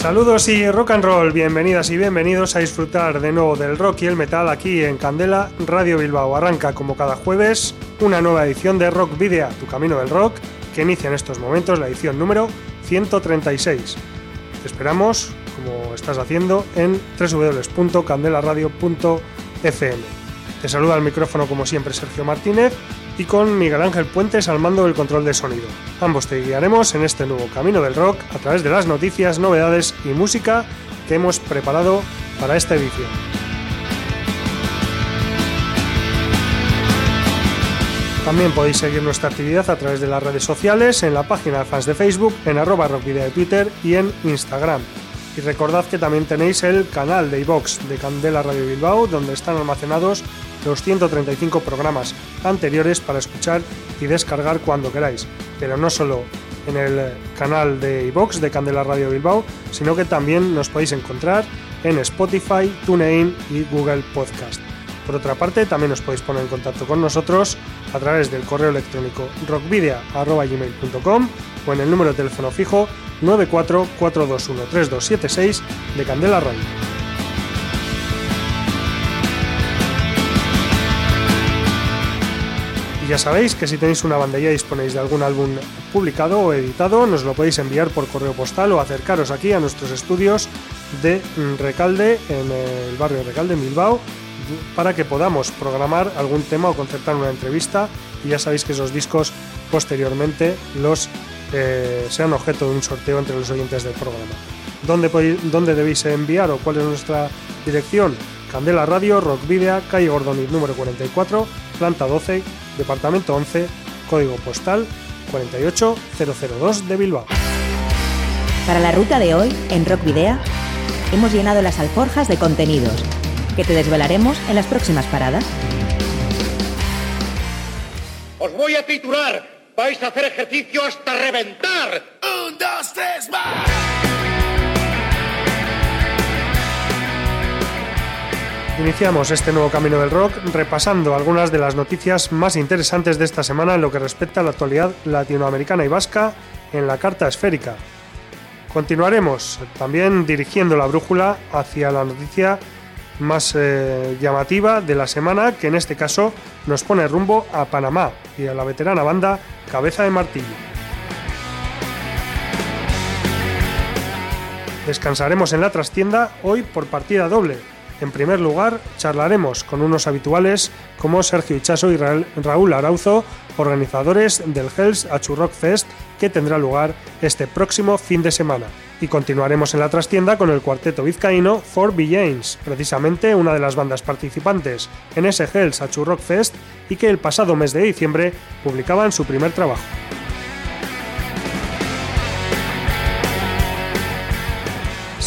Saludos y rock and roll, bienvenidas y bienvenidos a disfrutar de nuevo del rock y el metal aquí en Candela Radio Bilbao. Arranca como cada jueves una nueva edición de Rock Video, tu camino del rock, que inicia en estos momentos la edición número 136. Te esperamos, como estás haciendo, en www.candelaradio.fm. Te saluda al micrófono como siempre Sergio Martínez y con Miguel Ángel Puentes al mando del control de sonido. Ambos te guiaremos en este nuevo camino del rock a través de las noticias, novedades y música que hemos preparado para esta edición. También podéis seguir nuestra actividad a través de las redes sociales, en la página de fans de Facebook, en arroba rockvideo de Twitter y en Instagram. Y recordad que también tenéis el canal de iVox de Candela Radio Bilbao, donde están almacenados los 135 programas anteriores para escuchar y descargar cuando queráis. Pero no solo en el canal de iVox de Candela Radio Bilbao, sino que también nos podéis encontrar en Spotify, TuneIn y Google Podcast. Por otra parte, también os podéis poner en contacto con nosotros a través del correo electrónico rockvidia.gmail.com o en el número de teléfono fijo 944213276 de Candela Radio. Y ya sabéis que si tenéis una banda y disponéis de algún álbum publicado o editado, nos lo podéis enviar por correo postal o acercaros aquí a nuestros estudios de Recalde, en el barrio Recalde, en Bilbao, para que podamos programar algún tema o concertar una entrevista y ya sabéis que esos discos posteriormente los eh, sean objeto de un sorteo entre los oyentes del programa. ¿Dónde, ¿Dónde debéis enviar o cuál es nuestra dirección? Candela Radio, Rock Video, calle Gordoniz número 44, planta 12, departamento 11, código postal 48002 de Bilbao. Para la ruta de hoy, en Rock Video, hemos llenado las alforjas de contenidos que te desvelaremos en las próximas paradas. Os voy a titular. Vais a hacer ejercicio hasta reventar. Un, dos, tres, más. Iniciamos este nuevo camino del rock repasando algunas de las noticias más interesantes de esta semana en lo que respecta a la actualidad latinoamericana y vasca en la carta esférica. Continuaremos también dirigiendo la brújula hacia la noticia más eh, llamativa de la semana, que en este caso nos pone rumbo a Panamá y a la veterana banda Cabeza de Martillo. Descansaremos en la trastienda hoy por partida doble. En primer lugar, charlaremos con unos habituales como Sergio Ichaso y Raúl Arauzo, organizadores del Hells Rock Fest que tendrá lugar este próximo fin de semana. Y continuaremos en la trastienda con el cuarteto vizcaíno For James, precisamente una de las bandas participantes en ese Hells Rock Fest y que el pasado mes de diciembre publicaban su primer trabajo.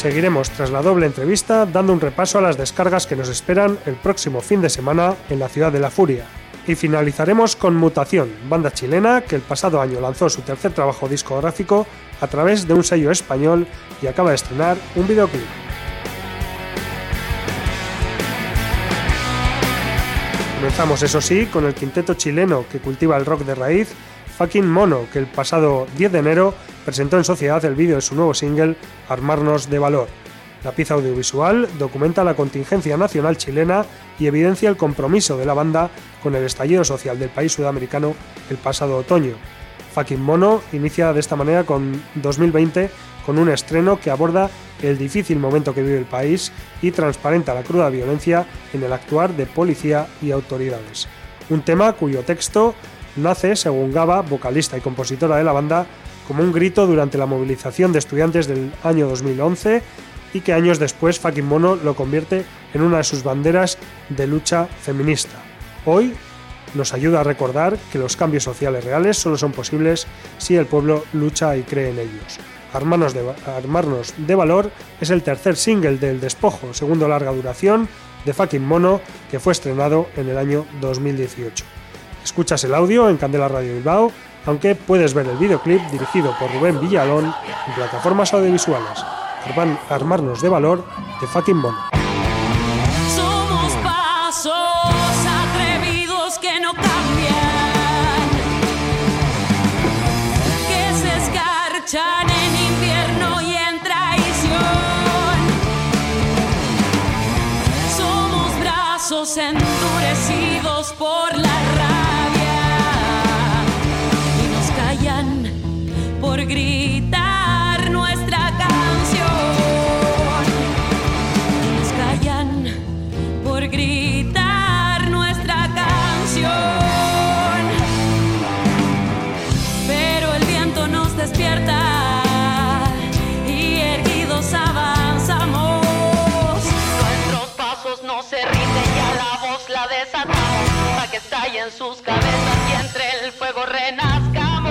Seguiremos tras la doble entrevista dando un repaso a las descargas que nos esperan el próximo fin de semana en la ciudad de la Furia. Y finalizaremos con Mutación, banda chilena que el pasado año lanzó su tercer trabajo discográfico a través de un sello español y acaba de estrenar un videoclip. Comenzamos eso sí con el quinteto chileno que cultiva el rock de raíz, Fucking Mono, que el pasado 10 de enero presentó en sociedad el vídeo de su nuevo single Armarnos de Valor. La pieza audiovisual documenta la contingencia nacional chilena y evidencia el compromiso de la banda con el estallido social del país sudamericano el pasado otoño. Fucking Mono inicia de esta manera con 2020 con un estreno que aborda el difícil momento que vive el país y transparenta la cruda violencia en el actuar de policía y autoridades. Un tema cuyo texto nace, según Gaba, vocalista y compositora de la banda, como un grito durante la movilización de estudiantes del año 2011 y que años después Fucking Mono lo convierte en una de sus banderas de lucha feminista. Hoy nos ayuda a recordar que los cambios sociales reales solo son posibles si el pueblo lucha y cree en ellos. Armarnos de, Valor es el tercer single del Despojo, segundo larga duración, de Fucking Mono, que fue estrenado en el año 2018. Escuchas el audio en Candela Radio Bilbao, aunque puedes ver el videoclip dirigido por Rubén Villalón en plataformas audiovisuales. Armarnos de Valor de Fucking Mono. Somos pasos atrevidos que no cambian, que se escarchan en invierno y en traición. Somos brazos endurecidos por la por gritar nuestra canción. Y nos callan por gritar nuestra canción. Pero el viento nos despierta y erguidos avanzamos. Nuestros pasos no se rinden, ya la voz la desatamos, para que estalle en sus cabezas y entre el fuego renazcamos.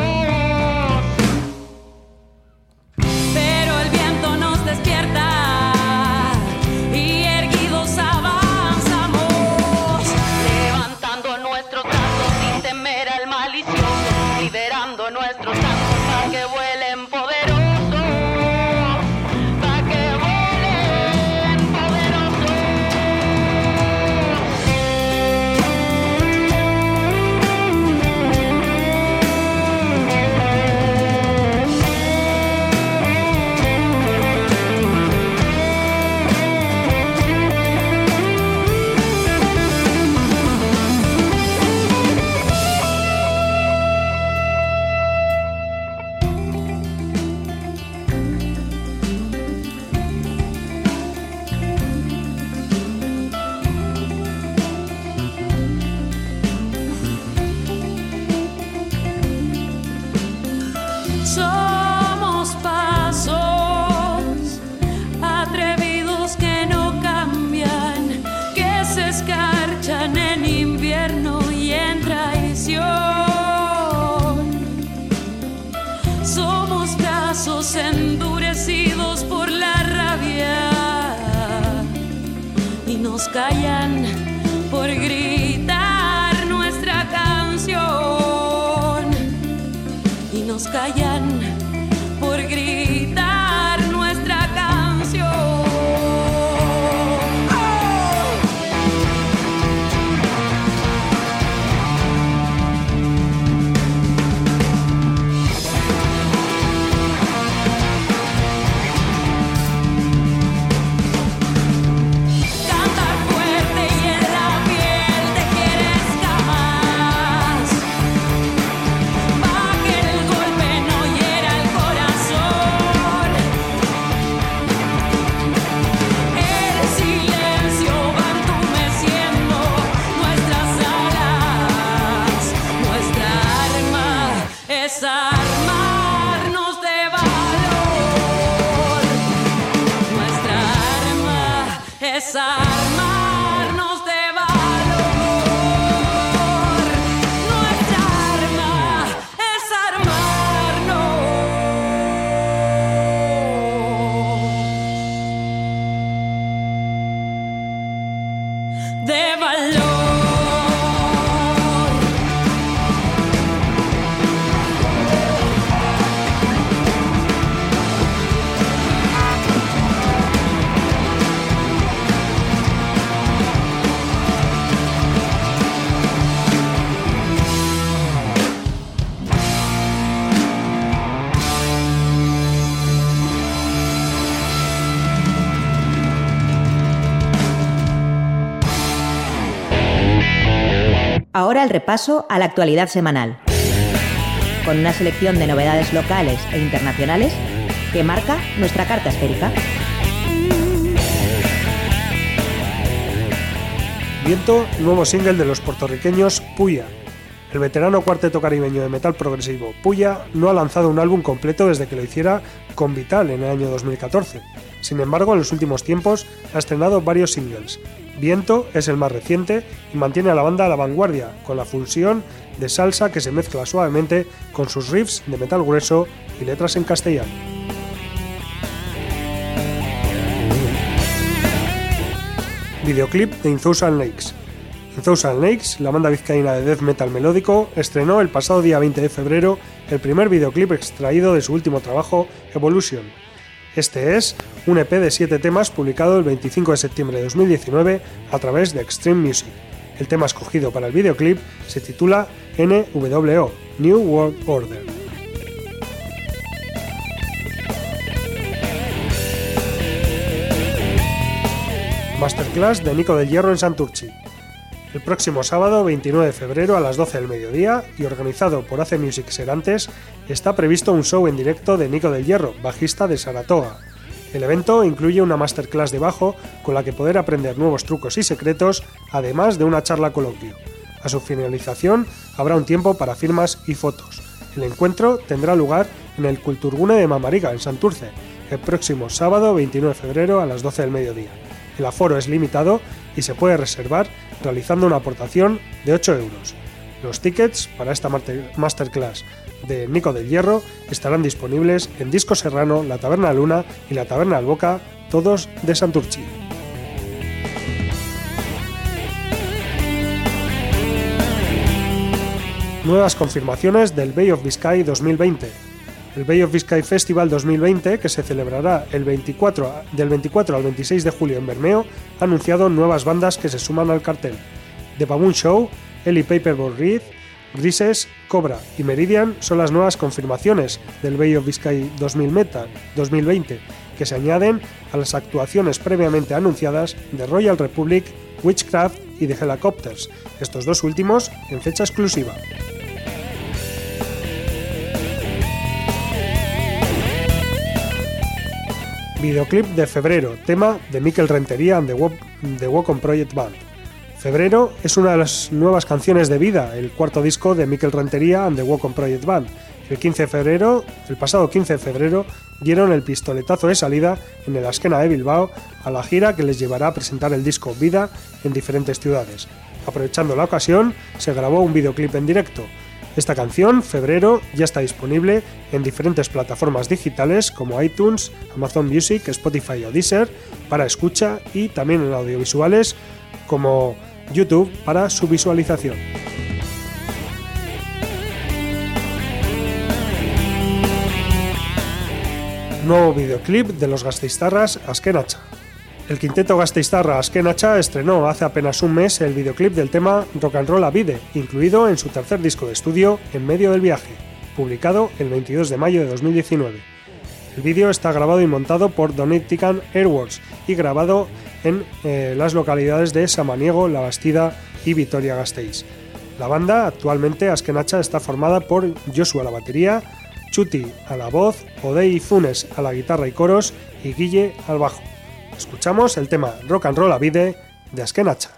Por gritar nuestra canción. Y nos callan El repaso a la actualidad semanal, con una selección de novedades locales e internacionales que marca nuestra carta esférica. Viento, nuevo single de los puertorriqueños Puya. El veterano cuarteto caribeño de metal progresivo Puya no ha lanzado un álbum completo desde que lo hiciera con Vital en el año 2014. Sin embargo, en los últimos tiempos ha estrenado varios singles. Viento es el más reciente y mantiene a la banda a la vanguardia, con la función de salsa que se mezcla suavemente con sus riffs de metal grueso y letras en castellano. Videoclip de In Thousand Lakes. In Thousand Lakes, la banda vizcaína de death metal melódico, estrenó el pasado día 20 de febrero el primer videoclip extraído de su último trabajo, Evolution. Este es un EP de 7 temas publicado el 25 de septiembre de 2019 a través de Extreme Music. El tema escogido para el videoclip se titula NWO, New World Order. Masterclass de Nico del Hierro en Santurci. El próximo sábado 29 de febrero a las 12 del mediodía y organizado por AC Music Serantes está previsto un show en directo de Nico del Hierro, bajista de Saratoga. El evento incluye una masterclass de bajo con la que poder aprender nuevos trucos y secretos, además de una charla coloquio. A su finalización habrá un tiempo para firmas y fotos. El encuentro tendrá lugar en el Culturgune de Mamariga, en Santurce, el próximo sábado 29 de febrero a las 12 del mediodía. El aforo es limitado y se puede reservar realizando una aportación de 8 euros. Los tickets para esta masterclass de Nico del Hierro estarán disponibles en Disco Serrano, La Taberna Luna y La Taberna Alboca, todos de Santurchi. Nuevas confirmaciones del Bay of Biscay 2020 el Bay of Biscay Festival 2020, que se celebrará el 24, del 24 al 26 de julio en Bermeo, ha anunciado nuevas bandas que se suman al cartel. The Baboon Show, Ellie Paperboard Reed, Grises, Cobra y Meridian son las nuevas confirmaciones del Bay of Biscay 2020, que se añaden a las actuaciones previamente anunciadas de Royal Republic, Witchcraft y The Helicopters, estos dos últimos en fecha exclusiva. Videoclip de febrero, tema de Mikel Rentería and the, Walk, on Project Band. Febrero es una de las nuevas canciones de vida, el cuarto disco de Mikel Rentería and the Walk on Project Band. El 15 de febrero, el pasado 15 de febrero, dieron el pistoletazo de salida en el Askena de Bilbao a la gira que les llevará a presentar el disco Vida en diferentes ciudades. Aprovechando la ocasión, se grabó un videoclip en directo, esta canción, Febrero, ya está disponible en diferentes plataformas digitales como iTunes, Amazon Music, Spotify o Deezer para escucha y también en audiovisuales como YouTube para su visualización. Nuevo videoclip de los Gasteiztarras Askenacha. El quinteto gasteiztarra Askenacha estrenó hace apenas un mes el videoclip del tema Rock and Roll a Vide, incluido en su tercer disco de estudio En medio del viaje, publicado el 22 de mayo de 2019. El vídeo está grabado y montado por Donetican Airworks y grabado en eh, las localidades de Samaniego, La Bastida y Vitoria-Gasteiz. La banda, actualmente Askenacha, está formada por Joshua a la batería, Chuti a la voz, Odei Funes a la guitarra y coros y Guille al bajo. Escuchamos el tema Rock and Roll a Vide de Askenacha.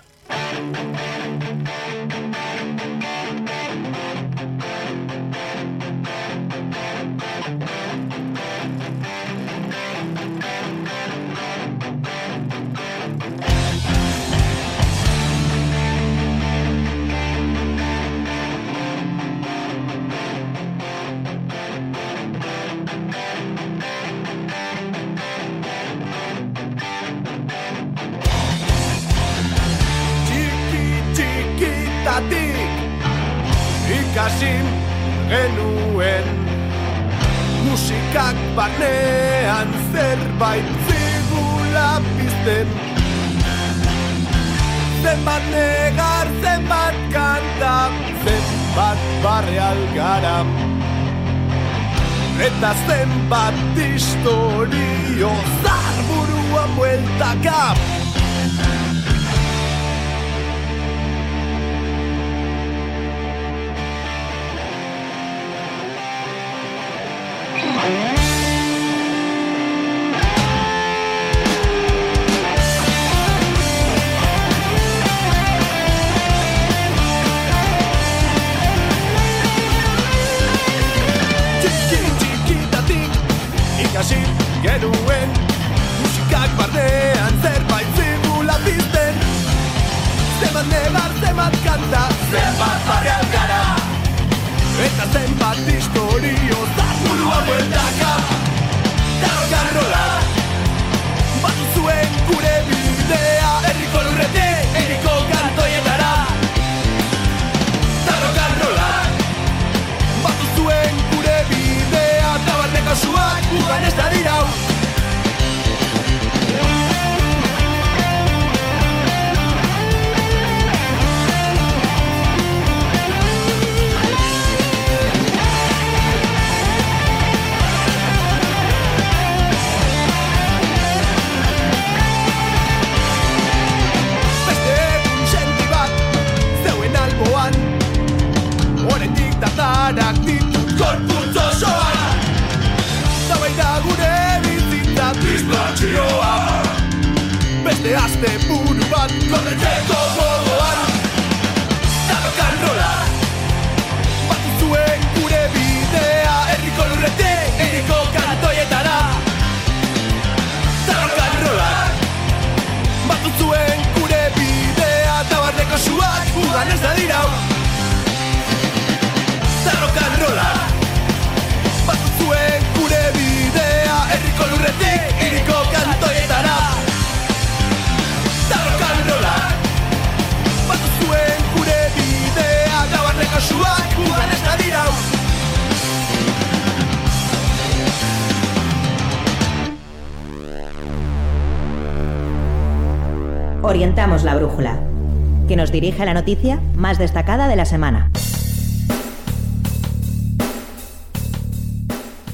Dirige la noticia más destacada de la semana.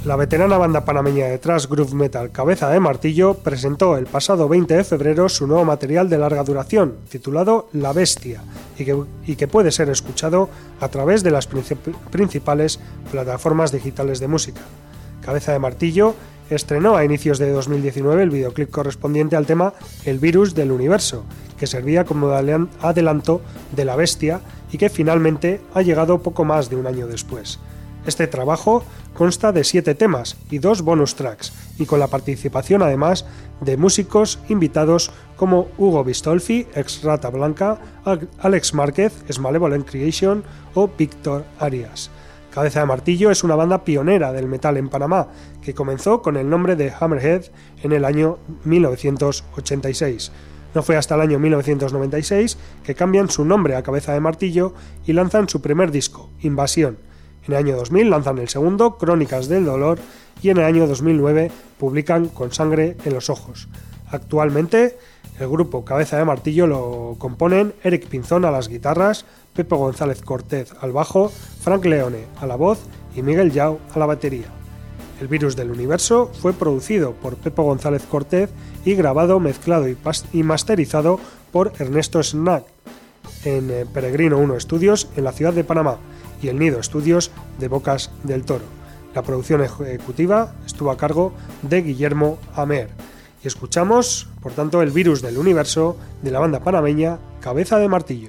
La veterana banda panameña de thrash groove metal Cabeza de Martillo presentó el pasado 20 de febrero su nuevo material de larga duración, titulado La Bestia, y que, y que puede ser escuchado a través de las princip- principales plataformas digitales de música. Cabeza de Martillo estrenó a inicios de 2019 el videoclip correspondiente al tema El virus del universo, que servía como adelan- adelanto de La Bestia y que finalmente ha llegado poco más de un año después. Este trabajo consta de siete temas y dos bonus tracks, y con la participación además de músicos invitados como Hugo Bistolfi, ex Rata Blanca, Al- Alex Márquez, ex Malevolent Creation o Víctor Arias. Cabeza de Martillo es una banda pionera del metal en Panamá, que comenzó con el nombre de Hammerhead en el año 1986. No fue hasta el año 1996 que cambian su nombre a Cabeza de Martillo y lanzan su primer disco, Invasión. En el año 2000 lanzan el segundo, Crónicas del Dolor, y en el año 2009 publican Con Sangre en los Ojos. Actualmente, el grupo Cabeza de Martillo lo componen Eric Pinzón a las guitarras, Pepe González Cortez al bajo, Frank Leone a la voz y Miguel Yao a la batería. El virus del universo fue producido por Pepe González Cortez y grabado, mezclado y, masterizado por Ernesto Snack en eh, Peregrino 1 Studios en la ciudad de Panamá y el Nido Studios de Bocas del Toro. La producción ejecutiva estuvo a cargo de Guillermo Amer. Y escuchamos, por tanto, el virus del universo de la banda panameña Cabeza de Martillo.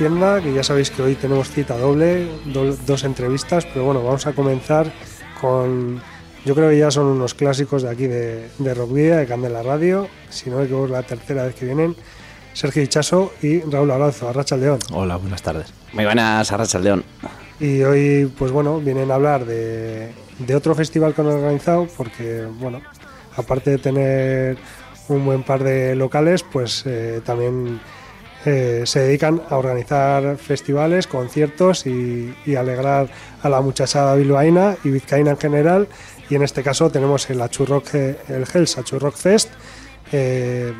Trastienda, que ya sabéis que hoy tenemos cita doble, do- dos entrevistas, pero bueno, vamos a comenzar con, yo creo que ya son unos clásicos de aquí de, de Rock Vida, de Candela Radio, si no me equivoco es la tercera vez que vienen, Sergio Hichaso y Raúl Arazo, Arracha León. Hola, buenas tardes. Muy buenas, Arracha León. Y hoy, pues bueno, vienen a hablar de, de otro festival que han organizado, porque, bueno, aparte de tener un buen par de locales, pues eh, también eh, se dedican a organizar festivales, conciertos y, y alegrar a la muchachada bilbaína y vizcaína en general. Y en este caso tenemos el Achurrock, eh, el Hells Achurrock Fest. eh,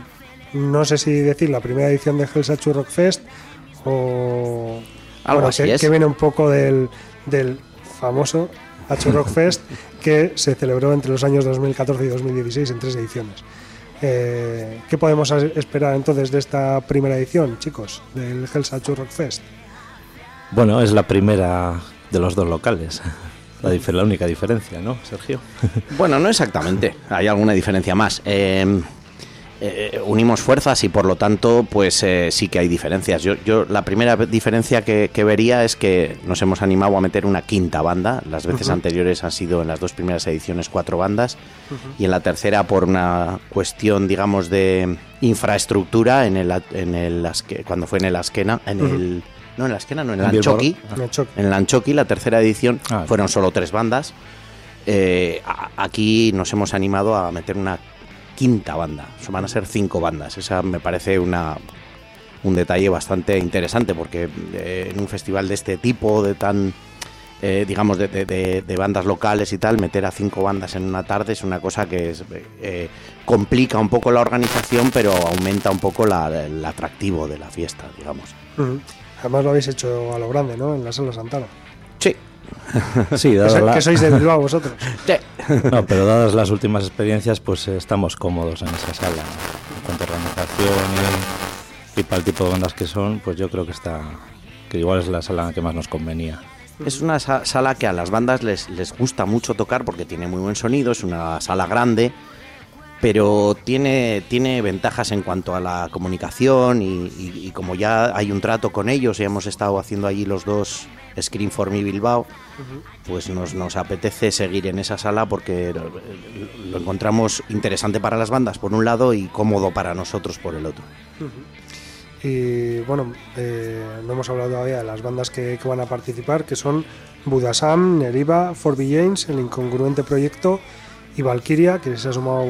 no sé si decir la primera edición de Hells Achurrock Fest o Algo bueno, así que, es. que viene un poco del, del famoso Hacho Rock Fest que se celebró entre los años 2014 y 2016 en tres ediciones. Eh, ¿Qué podemos esperar entonces de esta primera edición, chicos, del Hells Hacho Rock Fest? Bueno, es la primera de los dos locales. La única diferencia, ¿no, Sergio? Bueno, no exactamente. Hay alguna diferencia más. Eh, eh, unimos fuerzas y por lo tanto, pues eh, sí que hay diferencias. Yo, yo la primera diferencia que, que vería es que nos hemos animado a meter una quinta banda. Las veces anteriores han sido en las dos primeras ediciones cuatro bandas y en la tercera por una cuestión, digamos, de infraestructura en el, en el cuando fue en el Asquena, en Ujú. el no en el Asquena, no en el. Anchoqui. En el choque. En el Anchoqui, la tercera edición, Ah. fueron solo tres bandas. Eh, a- aquí nos hemos animado a meter una quinta banda. Eso van a ser cinco bandas. Esa me parece una un detalle bastante interesante porque eh, en un festival de este tipo, de tan eh, digamos de, de- bandas locales y tal, meter a cinco bandas en una tarde es una cosa que es, eh, complica un poco la organización, pero aumenta un poco la- el atractivo de la fiesta, digamos. Además lo habéis hecho a lo grande, ¿no? En la sala Santana. Sí, Sí, Que, so- la- que sois de Bilbao vosotros. sí. No, pero dadas las últimas experiencias, pues eh, estamos cómodos en esa sala. En cuanto a organización y, y para el tipo de bandas que son, pues yo creo que está que igual es la sala que más nos convenía. Es una sa- sala que a las bandas les, les gusta mucho tocar porque tiene muy buen sonido, es una sala grande, pero tiene, tiene ventajas en cuanto a la comunicación y, como ya hay un trato con ellos y hemos estado haciendo allí los dos Screen for Me Bilbao, pues nos, nos apetece seguir en esa sala porque lo, encontramos interesante para las bandas por un lado y cómodo para nosotros por el otro. Y bueno, eh, no hemos hablado todavía de las bandas que, que van a participar, que son Budasam, Neriva, Forby James, el incongruente proyecto y Valkyria, que se ha sumado,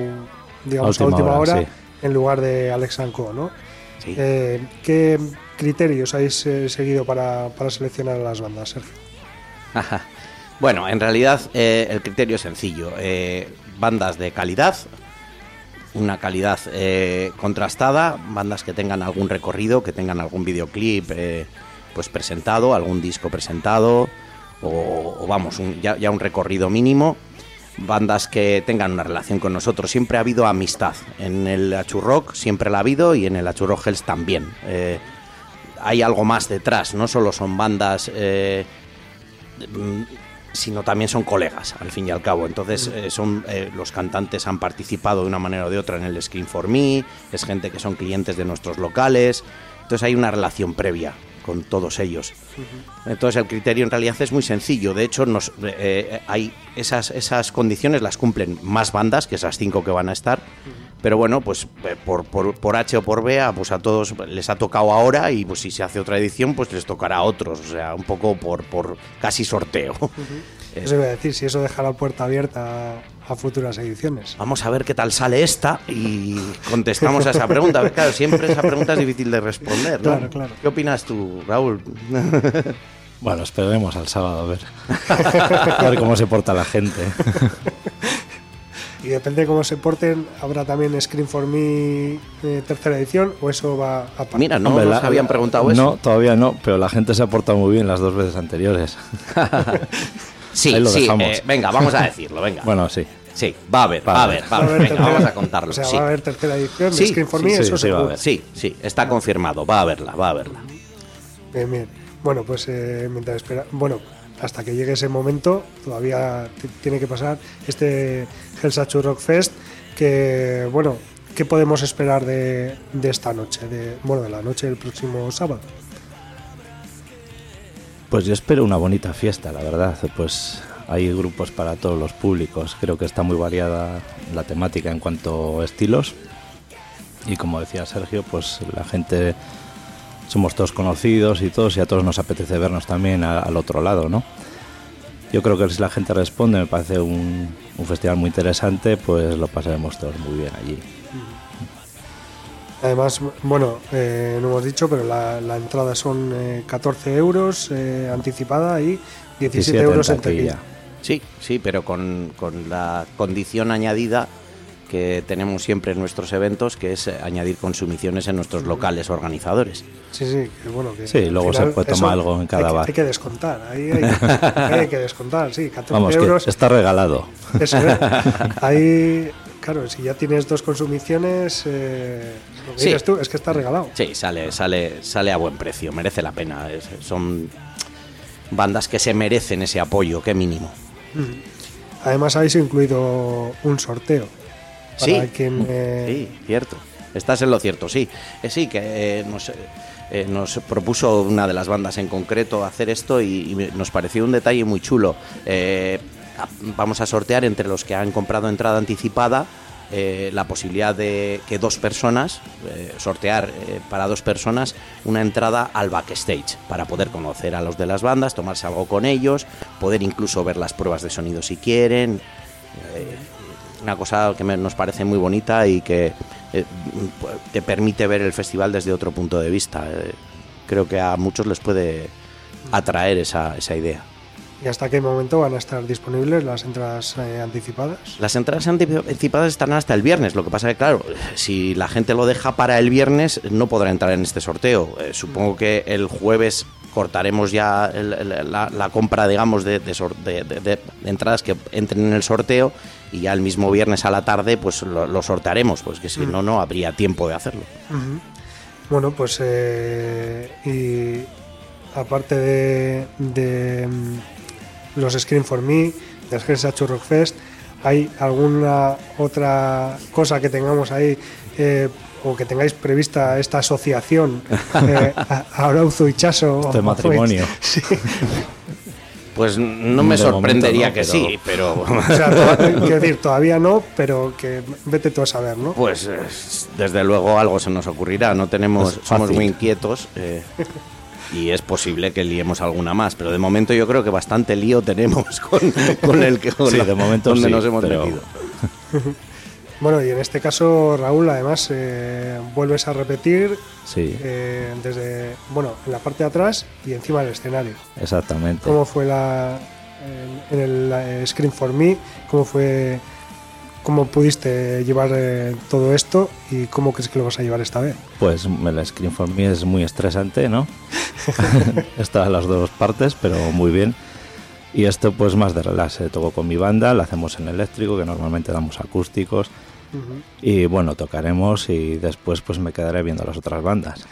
digamos, a A última hora, hora, sí. en lugar de Alex Anco, ¿no? Sí. Eh, ¿Qué criterios habéis eh, seguido para, para seleccionar a las bandas, Sergio? Ajá. Bueno, en realidad eh, el criterio es sencillo. Eh, bandas de calidad, una calidad eh, contrastada, bandas que tengan algún recorrido, que tengan algún videoclip pues presentado, algún disco presentado, o, o vamos, un- ya, ya un recorrido mínimo. Bandas que tengan una relación con nosotros. Siempre ha habido amistad. En el Achurrock siempre la ha habido y en el Achurrock Hells también. Eh, hay algo más detrás, no solo son bandas eh, mm, sino también son colegas, al fin y al cabo. Entonces, eh, son los cantantes han participado de una manera o de otra en el Screen for Me, es gente que son clientes de nuestros locales. Entonces, hay una relación previa con todos ellos. Entonces, el criterio en realidad es muy sencillo. De hecho, nos, eh, hay esas, esas condiciones las cumplen más bandas que esas cinco que van a estar, Pero bueno, pues eh, por, por, por H o por B, pues a todos les ha tocado ahora y pues si se hace otra edición, pues les tocará a otros. O sea, un poco por, por casi sorteo. Eso iba a decir, si eso deja la puerta abierta a, futuras ediciones. Vamos a ver qué tal sale esta y contestamos a esa pregunta. Claro, siempre esa pregunta es difícil de responder. ¿no? Claro, claro. ¿Qué opinas tú, Raúl? Bueno, esperaremos al sábado a ver. a ver cómo se porta la gente. Y depende de cómo se porten, habrá también Screen for Me eh, tercera edición o eso va a pasar. Mira, no Hombre, nos la- habían preguntado eso. No, todavía no, pero la gente se ha portado muy bien las dos veces anteriores. Sí, Ahí lo sí, dejamos. eh, venga, vamos a decirlo, venga. Bueno, sí. Sí, va a haber, va a haber, va a haber. Venga, vamos a contarlo. O sea, sí. va a haber tercera edición de Sí, sí, Me, sí, eso sí, va a seguro. haber. Sí, sí, está confirmado, va a verla, va a verla. Bien, bien. Bueno, pues eh, mientras espera, bueno, hasta que llegue ese momento, todavía tiene que pasar este Helsachu Rock Fest, que, bueno, ¿qué podemos esperar de, de esta noche? De, bueno, de la noche del próximo sábado. Pues yo espero una bonita fiesta, la verdad. Pues hay grupos para todos los públicos. Creo que está muy variada la temática en cuanto a estilos. Y como decía Sergio, pues la gente somos todos conocidos y todos y a todos nos apetece vernos también al otro lado, ¿no? Yo creo que si la gente responde, me parece un, un festival muy interesante, pues lo pasaremos todos muy bien allí. Además, bueno, eh, no hemos dicho, pero la, la entrada son eh, 14 euros eh, anticipada y 17, 17 en euros en taquilla. Sí, sí, pero con, con la condición añadida que tenemos siempre en nuestros eventos, que es eh, añadir consumiciones en nuestros locales organizadores. Sí, sí, que bueno. Que Sí, luego se puede tomar algo en cada hay que- bar. Hay que descontar, ahí hay, que descontar, sí, 14 Vamos, que euros. está regalado. Eso es. Ahí, claro, si ya tienes dos consumiciones, eh, lo que Sí. dices tú es que está regalado. Sí, sale, sale, sale a buen precio, merece la pena. es- son bandas que se merecen ese apoyo, qué mínimo. Además, habéis incluido un sorteo. Para Sí. quien. eh, Sí, cierto. Estás en lo cierto, sí. Eh, sí, que eh, nos, eh, nos propuso una de las bandas en concreto hacer esto y, y nos pareció un detalle muy chulo. Vamos a sortear entre los que han comprado entrada anticipada eh, la posibilidad de que dos personas, eh, sortear eh, para dos personas una entrada al backstage para poder conocer a los de las bandas, tomarse algo con ellos, poder incluso ver las pruebas de sonido si quieren. Una cosa que me- nos parece muy bonita y que te permite ver el festival desde otro punto de vista. Creo que a muchos les puede atraer esa, esa idea. ¿Y hasta qué momento van a estar disponibles las entradas eh, anticipadas? Las entradas anticipadas están hasta el viernes. Lo que pasa que, claro, si la gente lo deja para el viernes, no podrá entrar en este sorteo. Eh, supongo que el jueves cortaremos ya el- el- la, la compra, digamos, de, de de- entradas que entren en el sorteo y ya el mismo viernes a la tarde, pues lo, lo sortearemos, pues que si no, no habría tiempo de hacerlo. Bueno, pues eh, y aparte de, de, mm, los Screen for Me, del Helsachu Rock Fest, ¿hay alguna otra cosa que tengamos ahí eh, o que tengáis prevista esta asociación eh, a- Arauzo y Chaso? Este matrimonio. Sí. Pues no me De sorprendería momento no, que pero- sí, pero... O sea, quiero decir, todavía no, pero que vete tú a saber, ¿no? Pues desde luego algo se nos ocurrirá. No tenemos, somos muy inquietos eh, y es posible que liemos alguna más. Pero de momento yo creo que bastante lío tenemos con, con el que con Sí, la- de momento donde sí, nos hemos pero- metido. Bueno, y en este caso, Raúl, además, eh, vuelves a repetir Sí, eh, desde, bueno, en la parte de atrás y encima del escenario. exactamente. ¿Cómo fue la en, en el eh, Screen for Me? ¿Cómo fue, cómo pudiste llevar eh, todo esto y cómo crees que lo vas a llevar esta vez? Pues el Screen for Me es muy estresante, ¿no? Está en las dos partes, pero muy bien. Y esto pues más de relax, eh, toco con mi banda, lo hacemos en eléctrico, que normalmente damos acústicos. Y bueno, tocaremos y después pues me quedaré viendo las otras bandas.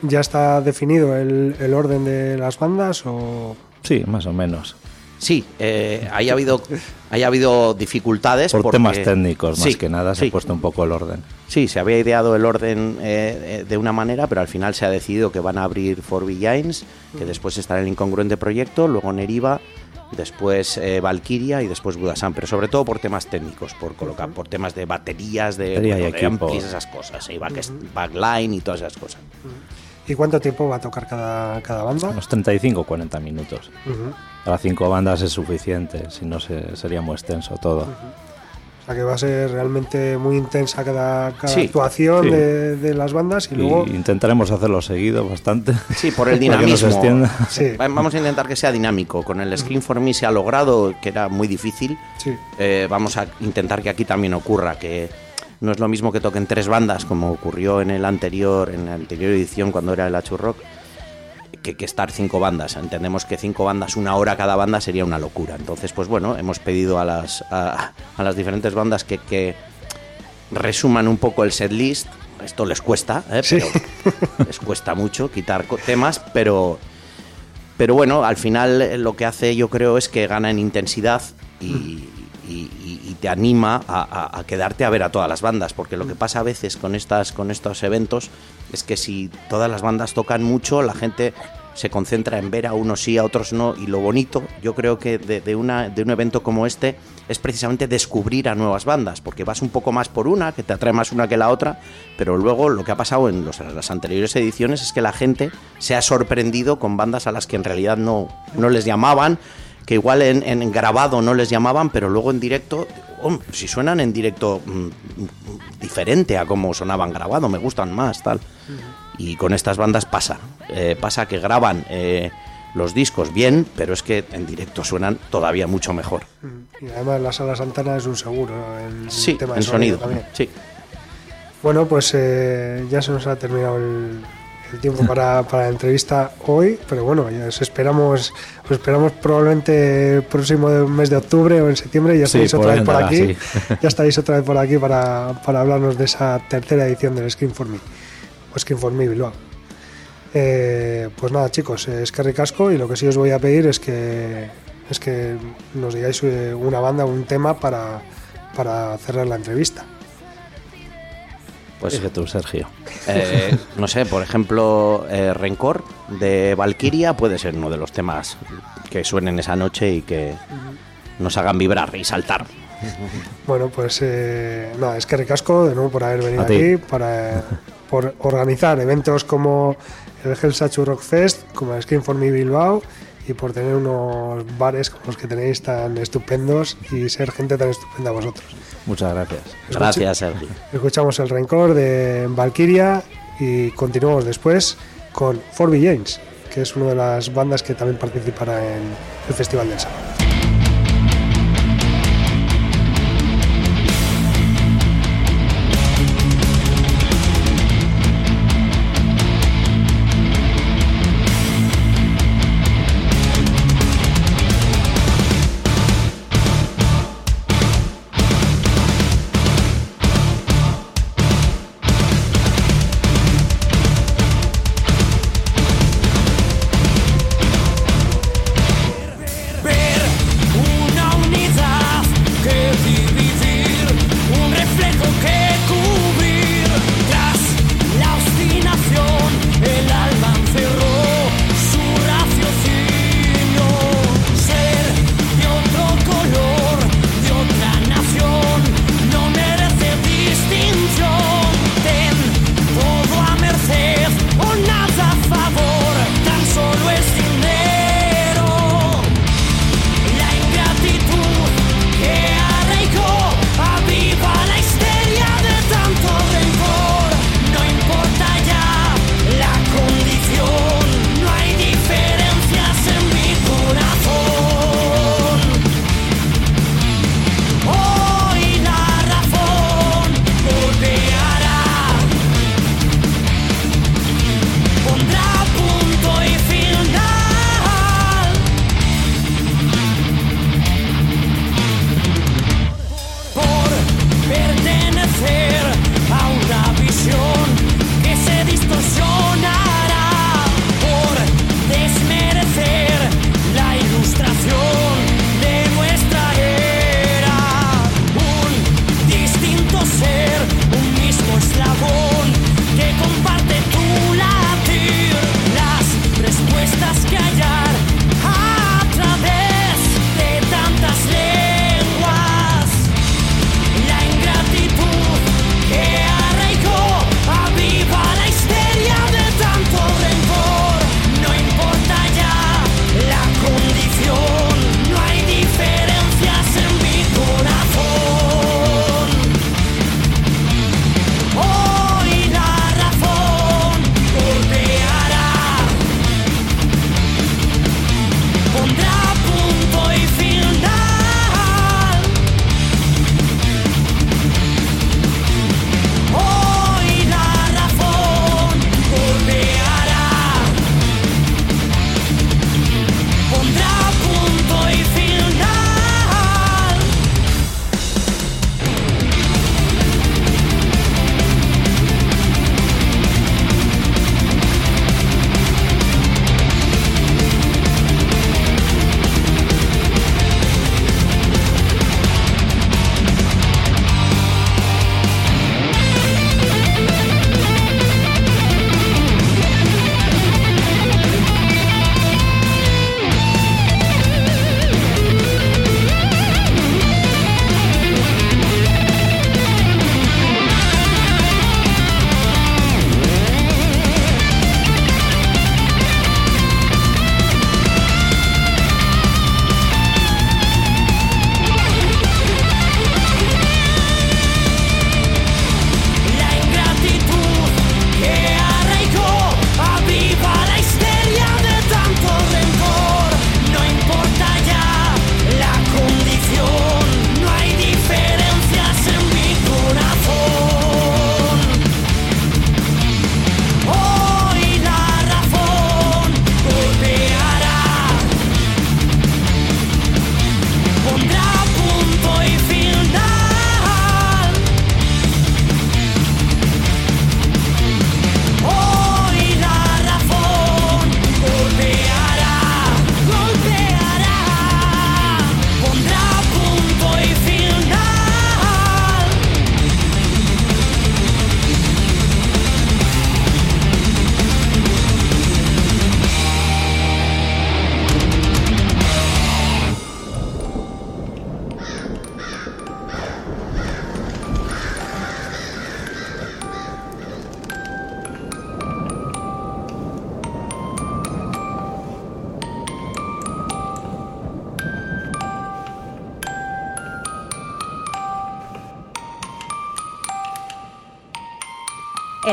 ¿Ya está definido el, el orden de las bandas o...? Sí, más o menos. Sí, eh, haya habido, haya habido dificultades. Por porque- temas técnicos, más Sí, que nada, se sí. ha puesto un poco el orden. Sí, se había ideado el orden eh, eh, de una manera, pero al final se ha decidido que van a abrir For Giants, que después estará el incongruente proyecto, luego Neriva después eh, Valkyria y después Budasan, pero sobre todo por temas técnicos, por colocar, por temas de baterías, de, Batería y bueno, de amplis, esas cosas, y back- backline y todas esas cosas. ¿Y cuánto tiempo va a tocar cada, cada banda? Unos 35 40 minutos. Ujú. Para cinco bandas es suficiente, si no se, sería muy extenso todo. O sea que va a ser realmente muy intensa cada, cada Sí, actuación sí. De, de las bandas y luego Y intentaremos hacerlo seguido bastante. Sí, por el dinamismo. Va- Vamos a intentar que sea dinámico. Con el Screen for Me se ha logrado, que era muy difícil. Sí. Eh, vamos a intentar que aquí también ocurra, que no es lo mismo que toquen tres bandas, como ocurrió en el anterior, en la anterior edición cuando era el Achu Rock, que, que estar cinco bandas. Entendemos que cinco bandas, una hora cada banda sería una locura. Entonces, pues bueno, hemos pedido a las, a, a las diferentes bandas que, que resuman un poco el set list. Esto les cuesta, ¿eh? Sí. Pero les cuesta mucho quitar temas, pero pero bueno, al final eh, lo que hace yo creo es que gana en intensidad y, y- te anima a, quedarte a ver a todas las bandas, porque lo que pasa a veces con, estas, con estos eventos es que si todas las bandas tocan mucho, la gente se concentra en ver a unos sí, a otros no, y lo bonito yo creo que de, una, de un evento como este es precisamente descubrir a nuevas bandas, porque vas un poco más por una, que te atrae más una que la otra, pero luego lo que ha pasado en los- las anteriores ediciones es que la gente se ha sorprendido con bandas a las que en realidad no, no les llamaban, que igual en, en grabado no les llamaban, pero luego en directo, oh, si suenan en directo mm, diferente a como sonaban grabado, me gustan más, tal. Y con estas bandas pasa, eh, pasa que graban eh, los discos bien, pero es que en directo suenan todavía mucho mejor. y además la sala Santana es un seguro en Sí, tema de en sonido, también. sí. Bueno, pues eh, ya se nos ha terminado el, el tiempo para, para la entrevista hoy, pero bueno, ya os esperamos, os esperamos probablemente el próximo mes de octubre o en septiembre, ya Sí, por otra vez por aquí, sí. ya estaréis otra vez por aquí para, para hablarnos de esa tercera edición del Screen for Me, o Screen for Me Bilbao. Eh, pues nada chicos, eh, es que ricasco y lo que sí os voy a pedir es que, es que nos digáis eh, una banda, un tema para, para cerrar la entrevista. Pues Dije tú, Sergio. Eh, no sé, por ejemplo, eh, Rencor de Valkyria puede ser uno de los temas que suenen esa noche y que nos hagan vibrar y saltar. Bueno, pues eh, nada, es que recasco de nuevo por haber venido aquí, para, por organizar eventos como el Helsachu Rock Fest, como el Screen for Me Bilbao y por tener unos bares como los que tenéis tan estupendos y ser gente tan estupenda vosotros. Muchas gracias. Gracias, Sergio. Escuchamos el Rencor de Valkyria y continuamos después con Forby James, que es una de las bandas que también participará en el Festival del Sábado.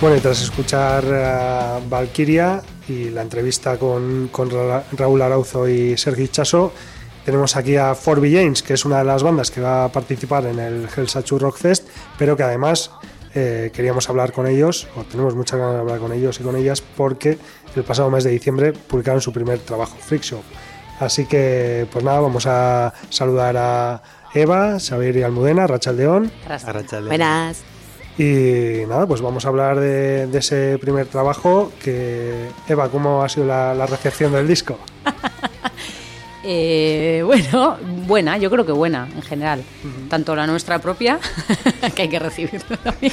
Bueno, y tras escuchar a Valkyria y la entrevista con, con Ra- Raúl Arauzo y Sergi Chaso, tenemos aquí a Forby James, que es una de las bandas que va a participar en el Hellsachu Rock Fest, pero que además eh, queríamos hablar con ellos, o tenemos muchas ganas de hablar con ellos y con ellas, porque el pasado mes de diciembre publicaron su primer trabajo, Freak Show. Así que, pues nada, vamos a saludar a Eva, Xavier y Almudena, Rachel León. Buenas. Y nada, pues vamos a hablar de, de ese primer trabajo. Que Eva, ¿cómo ha sido la, la recepción del disco? Eh, bueno, buena, yo creo que buena en general. Tanto la nuestra propia, que hay que recibirlo también,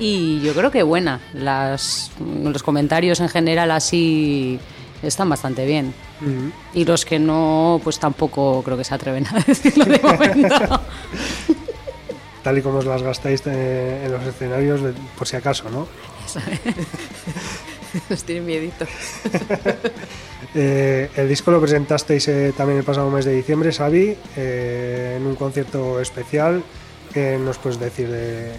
y yo creo que buena. Las, los comentarios en general así están bastante bien. Y los que no, pues tampoco creo que se atreven a decirlo de momento. Tal y como os las gastáis eh, en los escenarios, de- por si acaso, ¿no? Nos tienen miedito. Eh, el disco lo presentasteis eh, también el pasado mes de diciembre, Xavi, eh, en un concierto especial. ¿Qué nos puedes decir de,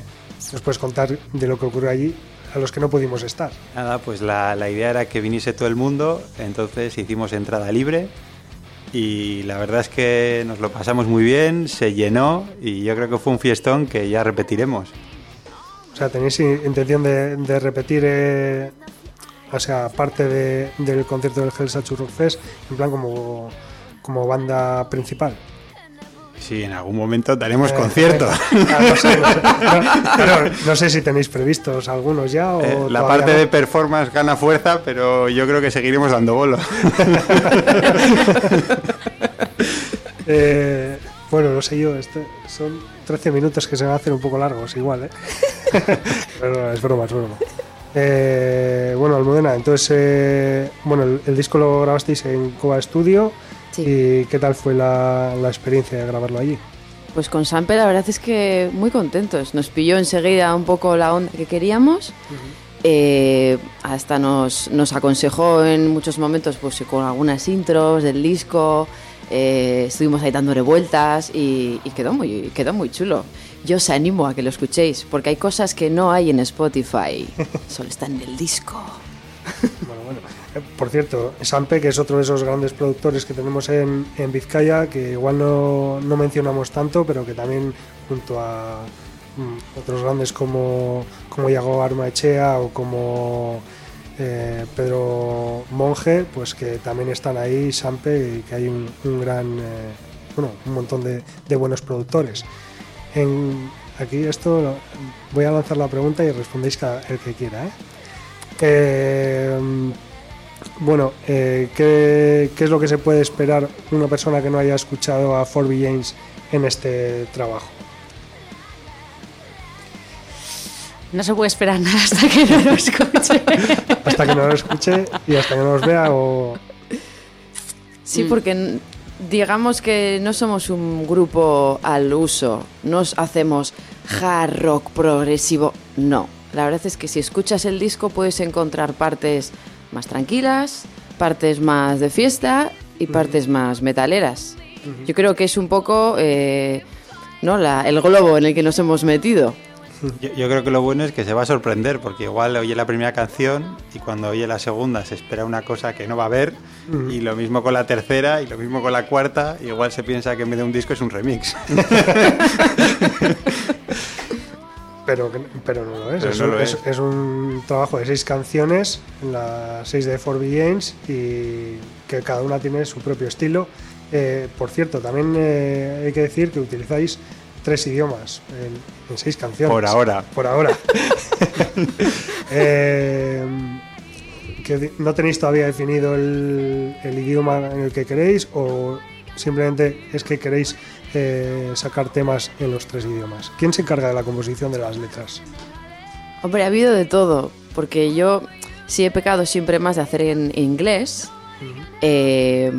nos puedes contar de lo que ocurrió allí a los que no pudimos estar? Nada, pues la, la idea era que viniese todo el mundo, entonces hicimos entrada libre y la verdad es que nos lo pasamos muy bien, se llenó y yo creo que fue un fiestón que ya repetiremos. O sea, ¿tenéis intención de, repetir, eh, o sea, parte de- del concierto del Hellsachu Rock Fest, en plan como, como banda principal? Sí, en algún momento daremos Eh, concierto. no, sé, no sé. No, pero no sé si tenéis previstos algunos ya o Eh, la parte no. de performance gana fuerza, pero yo creo que seguiremos dando bolo. Eh, bueno, no sé yo, este- son 13 minutos que se van a hacer un poco largos igual, ¿eh? Pero es broma, es broma. Eh, bueno, Almudena, entonces, eh, bueno, el, el disco lo grabasteis en Coba Studio. ¿Y qué tal fue la, la experiencia de grabarlo allí? Pues con Sampe la verdad es que muy contentos. Nos pilló enseguida un poco la onda que queríamos. Eh, hasta nos, nos aconsejó en muchos momentos pues con algunas intros del disco. eh, estuvimos ahí dándole vueltas y, y quedó, muy, quedó muy chulo. Yo os animo a que lo escuchéis porque hay cosas que no hay en Spotify. Solo están en el disco. Por cierto, Sampe, que es otro de esos grandes productores que tenemos en, en Vizcaya, que igual no, no mencionamos tanto, pero que también junto a mm, otros grandes como, como Iago Armaechea o como eh, Pedro Monge, pues que también están ahí, Sampe, y que hay un, gran, eh, bueno, un montón de, de buenos productores. Aquí esto voy a lanzar la pregunta y respondéis el que quiera. Eh, bueno, eh, ¿qué, qué es lo que se puede esperar una persona que no haya escuchado a Forby James en este trabajo? No se puede esperar nada hasta que no lo escuche. Hasta que no lo escuche y hasta que no los vea o... Sí, porque n- digamos que no somos un grupo al uso, no os hacemos hard rock progresivo, no. La verdad es que si escuchas el disco puedes encontrar partes más tranquilas, partes más de fiesta y partes más metaleras. Yo creo que es un poco eh, ¿no? La- el globo en el que nos hemos metido. Yo, yo creo que lo bueno es que se va a sorprender, porque igual oye la primera canción y cuando oye la segunda se espera una cosa que no va a ver, Mm. y lo mismo con la tercera y lo mismo con la cuarta, igual se piensa que en vez de un disco es un remix. Pero, pero no lo es. Es, no un, lo es- es. es un trabajo de seis canciones, las seis de 4 Games, y que cada una tiene su propio estilo. Eh, por cierto, también eh, hay que decir que utilizáis tres idiomas en, en seis canciones. Por ahora. Por ahora. Eh, que no tenéis todavía definido el, el idioma en el que queréis o simplemente es que queréis eh, sacar temas en los tres idiomas. ¿Quién se encarga de la composición de las letras? Hombre, ha habido de todo, porque yo sí he pecado siempre más de hacer en inglés. eh,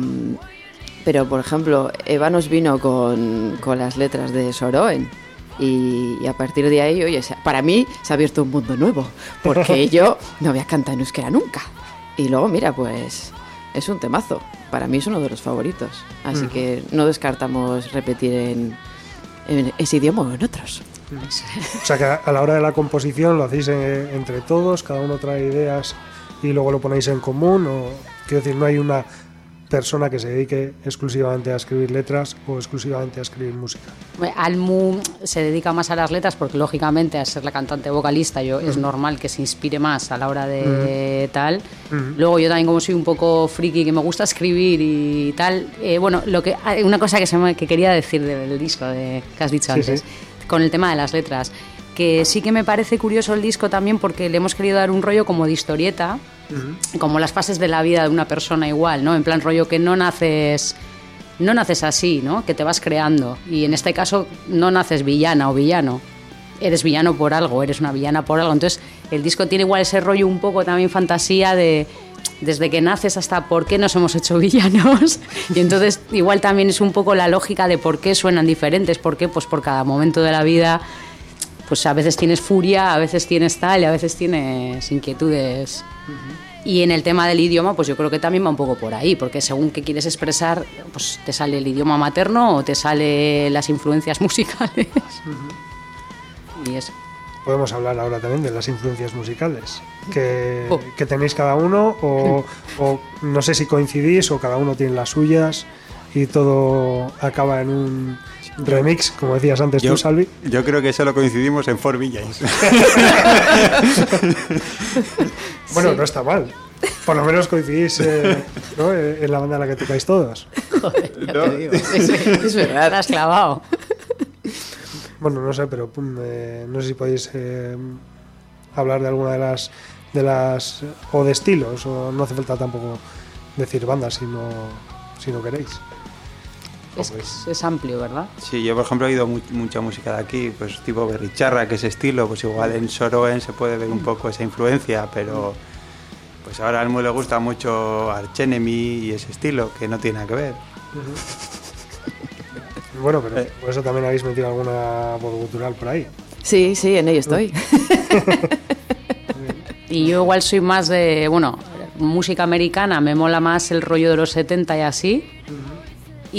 pero, por ejemplo, Eva nos vino con, con las letras de Soroen. Y, y a partir de ahí, oye, para mí se ha abierto un mundo nuevo, porque yo no había cantado en euskera nunca. Y luego, mira, pues es un temazo. Para mí es uno de los favoritos. Así que no descartamos repetir en, en ese idioma o en otros. O sea que a a la hora de la composición lo hacéis eh, entre todos, cada uno trae ideas y luego lo ponéis en común o quiero decir, no hay una persona que se dedique exclusivamente a escribir letras o exclusivamente a escribir música. Almu se dedica más a las letras porque lógicamente a ser la cantante vocalista yo es normal que se inspire más a la hora de tal. Luego yo también como soy un poco friki que me gusta escribir y tal, eh, bueno, lo que una cosa que, se me- que quería decir del disco de, que has dicho Sí, antes, sí. con el tema de las letras, que sí que me parece curioso el disco también porque le hemos querido dar un rollo como de historieta, como las fases de la vida de una persona igual, ¿no? En plan rollo que no naces no naces así, ¿no? Que te vas creando y en este caso no naces villana o villano. Eres villano por algo, eres una villana por algo. Entonces, el disco tiene igual ese rollo un poco también fantasía de desde que naces hasta por qué nos hemos hecho villanos. Y entonces, igual también es un poco la lógica de por qué suenan diferentes, por qué, pues por cada momento de la vida pues a veces tienes furia, a veces tienes tal y a veces tienes inquietudes. Y en el tema del idioma, pues yo creo que también va un poco por ahí, porque según qué quieres expresar, pues te sale el idioma materno o te sale las influencias musicales. Y eso. Podemos hablar ahora también de las influencias musicales que, Oh. que tenéis cada uno o, o no sé si coincidís o cada uno tiene las suyas y todo acaba en un remix, como decías antes Yo, tú, Salvi. yo creo que solo coincidimos en Four Villains. Bueno, no está mal. Por lo menos coincidís eh, ¿no? Eh, en la banda en la que tocáis todos. Ya te digo. Sí, sí, es verdad. Te has clavado. Bueno, no sé, pero pum, eh, no sé si podéis eh, hablar de alguna de las de las o de estilos o no hace falta tampoco decir bandas si no si no queréis. Es, es amplio, ¿verdad? Sí, yo por ejemplo he oído mu- mucha música de aquí, pues tipo Berricharra, que es estilo, pues igual en Soroen se puede ver un poco esa influencia, pero pues ahora a Almu le gusta mucho Arch Enemy y ese estilo, que no tiene nada que ver. Bueno, pero por eso también habéis metido alguna voz cultural por ahí. Sí, sí, en ello estoy. Y yo igual soy más de, bueno, música americana, me mola más el rollo de los 70 y así.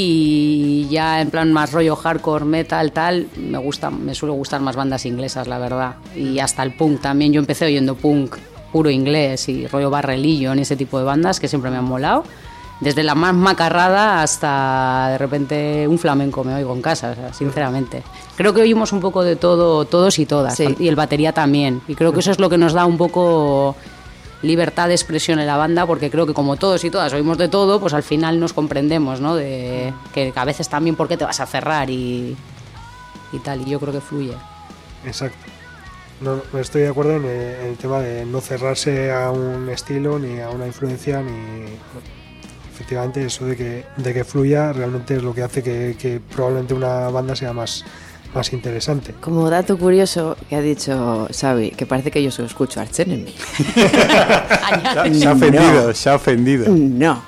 Y ya en plan más rollo hardcore, metal, tal, me gusta, me suele gustar más bandas inglesas, la verdad. Y hasta el punk también. Yo empecé oyendo punk puro inglés y rollo barrelillo en ese tipo de bandas que siempre me han molado. Desde la más macarrada hasta de repente un flamenco me oigo en casa, o sea, sinceramente. Creo que oímos un poco de todo, todos y todas, Sí. y el batería también. Y creo que eso es lo que nos da un poco libertad de expresión en la banda, porque creo que como todos y todas oímos de todo, pues al final nos comprendemos, ¿no? De que a veces también por qué te vas a cerrar y, y tal, y yo creo que fluye. Exacto. No, estoy de acuerdo en el, tema de no cerrarse a un estilo ni a una influencia ni efectivamente eso de que, de que fluya realmente es lo que hace que probablemente una banda sea más, más interesante. Como dato curioso que ha dicho Xavi, que parece que yo solo escucho Arch Enemy. Se ha ofendido, se ha ofendido. No.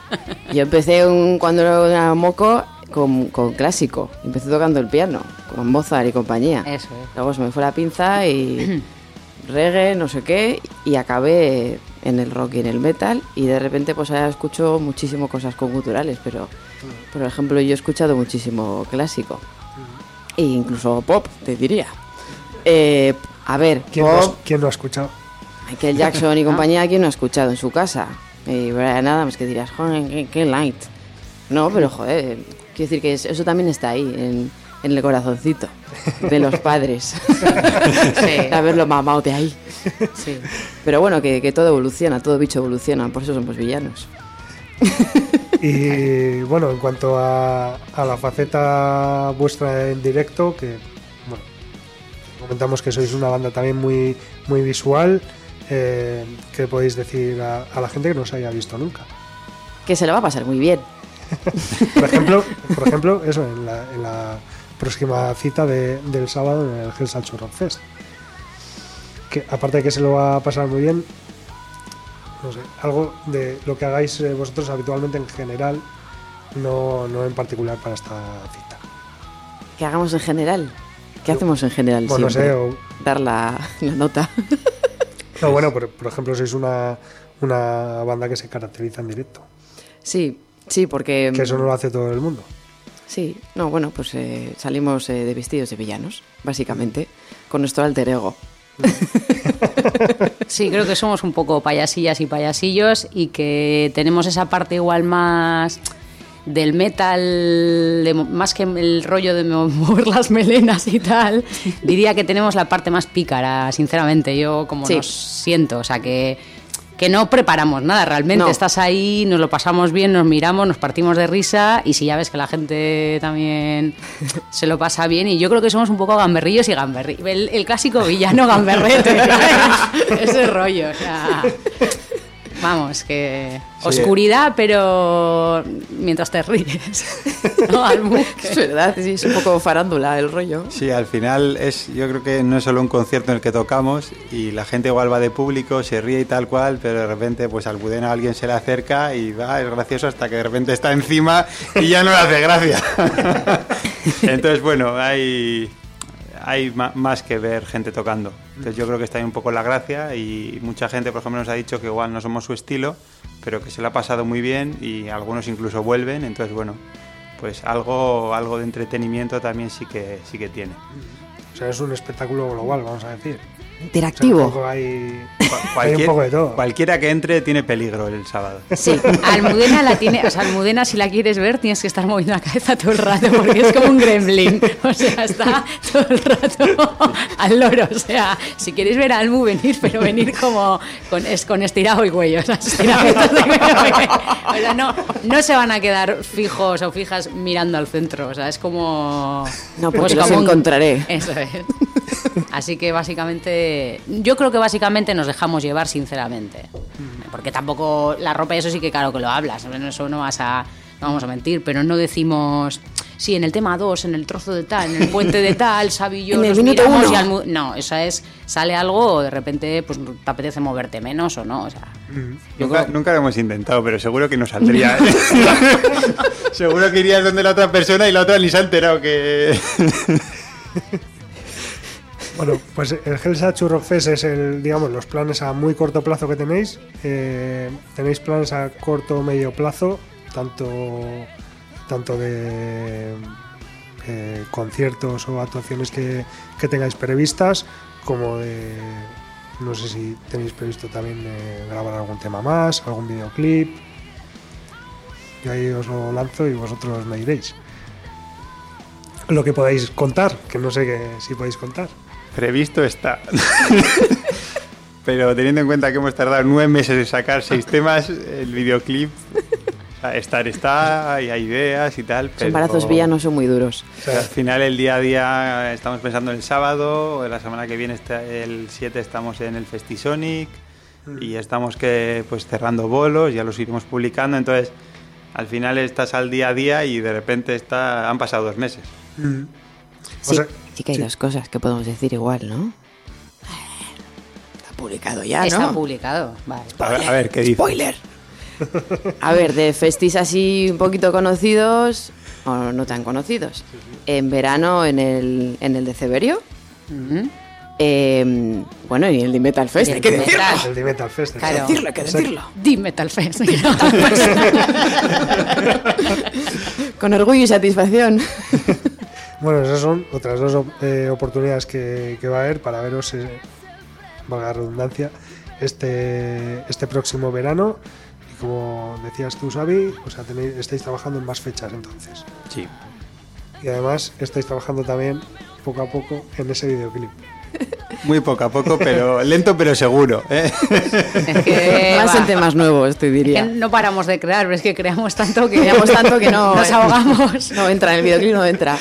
Yo empecé un- cuando era moco con, con clásico. Empecé tocando el piano, con Mozart y compañía. Eso es. Luego se me fue la pinza y reggae, no sé qué, y acabé en el rock y en el metal. Y de repente, pues ahora escucho muchísimo cosas culturales, pero por ejemplo, yo he escuchado muchísimo clásico. E incluso pop, te diría. Eh, a ver, ¿Quién, has- no ha escuchado? Michael Jackson y compañía, ¿quién no ha escuchado en su casa? Y Brian Adams, que dirás, joder, qué, qué light. No, pero joder, quiero decir que es- eso también está ahí, en, en el corazoncito de los padres. Sí. Haberlo mamado de ahí. Sí. Pero bueno, que, que todo evoluciona, todo bicho evoluciona, por eso somos villanos. Y bueno, en cuanto a, a la faceta vuestra en directo, que bueno, comentamos que sois una banda también muy, muy visual, eh, ¿qué podéis decir a, a la gente que no os haya visto nunca? Que se lo va a pasar muy bien. Por ejemplo, por ejemplo eso, en la, en la próxima cita de- del sábado en el Hell's Churro Fest. Que aparte de que se lo va a pasar muy bien, no sé, algo de lo que hagáis eh, vosotros habitualmente en general, no, no en particular para esta cita. ¿Qué hagamos en general? ¿Qué hacemos en general? Bueno, no siempre? sé, o- Dar la, la nota. No, bueno, por, por ejemplo, sois una, una banda que se caracteriza en directo. Sí, sí, porque... Que eso no lo hace todo el mundo. Sí, no, bueno, pues eh, salimos eh, de vestidos de villanos, básicamente, con nuestro alter ego. Sí, creo que somos un poco payasillas y payasillos y que tenemos esa parte igual más del metal, de más que el rollo de mo- mover las melenas y tal, diría que tenemos la parte más pícara, sinceramente, yo como Sí. nos siento, o sea que que no preparamos nada, realmente. No. estás ahí, nos lo pasamos bien, nos miramos, nos partimos de risa y si ya ves que la gente también se lo pasa bien y yo creo que somos un poco gamberrillos y gamberri el, el clásico villano gamberrete, ese rollo, o sea, vamos, que Sí. oscuridad pero mientras te ríes. Es verdad, sí, es un poco farándula el rollo. Sí, al final es, yo creo que no es solo un concierto en el que tocamos y la gente igual va de público, se ríe y tal cual, pero de repente pues al Budena alguien se le acerca y va, es gracioso hasta que de repente está encima y ya no le hace gracia. Entonces, bueno, hay, hay ma- más que ver gente tocando. Entonces yo creo que está ahí un poco la gracia y mucha gente, por ejemplo, nos ha dicho que igual no somos su estilo, pero que se lo ha pasado muy bien y algunos incluso vuelven. Entonces, bueno, pues algo, algo de entretenimiento también sí que, sí que tiene. O sea, es un espectáculo global, vamos a decir. Interactivo. O sea, un poco hay, hay un poco de todo. Cualquiera que entre tiene peligro el sábado. Sí, Almudena la tiene, o sea, Almudena si la quieres ver tienes que estar moviendo la cabeza todo el rato porque es como un gremlin, o sea, está todo el rato al loro, o sea, si queréis ver a Almu venir, pero venir como con, es, con estirado y cuello, o sea, estiramientos de cuello, o sea, no, no se van a quedar fijos o fijas mirando al centro, o sea, es como... No, pues porque los como un- encontraré. Eso es. Así que básicamente, yo creo que básicamente nos dejamos llevar sinceramente. Porque tampoco la ropa, eso sí que claro que lo hablas, ¿no? eso no vas a, no vamos a mentir, pero no decimos, sí, en el tema 2, en el trozo de tal, en el puente de tal, y yo En el nos minuto miramos uno. y Almu- No, eso es, sale algo o de repente pues te apetece moverte menos o no, o sea... Yo Nunca, creo- nunca lo hemos intentado, pero seguro que no saldría. ¿eh? seguro que irías donde la otra persona y la otra ni se ha enterado que... Bueno, pues el Helsa Churro Fest es el, digamos, los planes a muy corto plazo que tenéis. Eh, tenéis planes a corto o medio plazo, tanto, tanto de eh, conciertos o actuaciones que, que tengáis previstas, como de, no sé si tenéis previsto también eh, grabar algún tema más, algún videoclip. Yo ahí os lo lanzo y vosotros me diréis. Lo que podáis contar, que no sé que, si podéis contar. Previsto está. pero teniendo en cuenta que hemos tardado nueve meses en sacar seis temas, el videoclip... o Estar está, y hay ideas y tal. Los embarazos villanos son muy duros. O sea, al final el día a día estamos pensando en el sábado, la semana que viene está- el 7 estamos en el Festisonic y estamos que pues cerrando bolos, ya los iremos publicando, entonces al final estás al día a día y de repente está, han pasado dos meses. Mm. Sí, sea, sí que hay sí. dos cosas que podemos decir igual, ¿no? Está publicado ya, Está ¿no? publicado, vale. A ver, a ver, ¿qué dice? Spoiler. A ver, de festis así un poquito conocidos o no tan conocidos. En verano en el, en el de Ceberio. Eh, bueno, y el de Metal Fest. Hay que de decirlo. Metal. El de Metal Fest. Claro. exacto. Decirlo, hay que decirlo. Di Metal Fest. Con orgullo y satisfacción. Bueno, esas son otras dos eh, oportunidades que, que va a haber para veros, eh, valga la redundancia, este, este próximo verano. Y como decías tú, Xavi, o sea, tenéis, estáis trabajando en más fechas entonces. Sí. Y además estáis trabajando también poco a poco en ese videoclip. Muy poco a poco, pero lento pero seguro. ¿eh? Es que, Más en temas nuevos, te que diría. no paramos de crear, pero es que creamos tanto que Creamos tanto que no. nos ahogamos. No entra, en el videoclip no entra.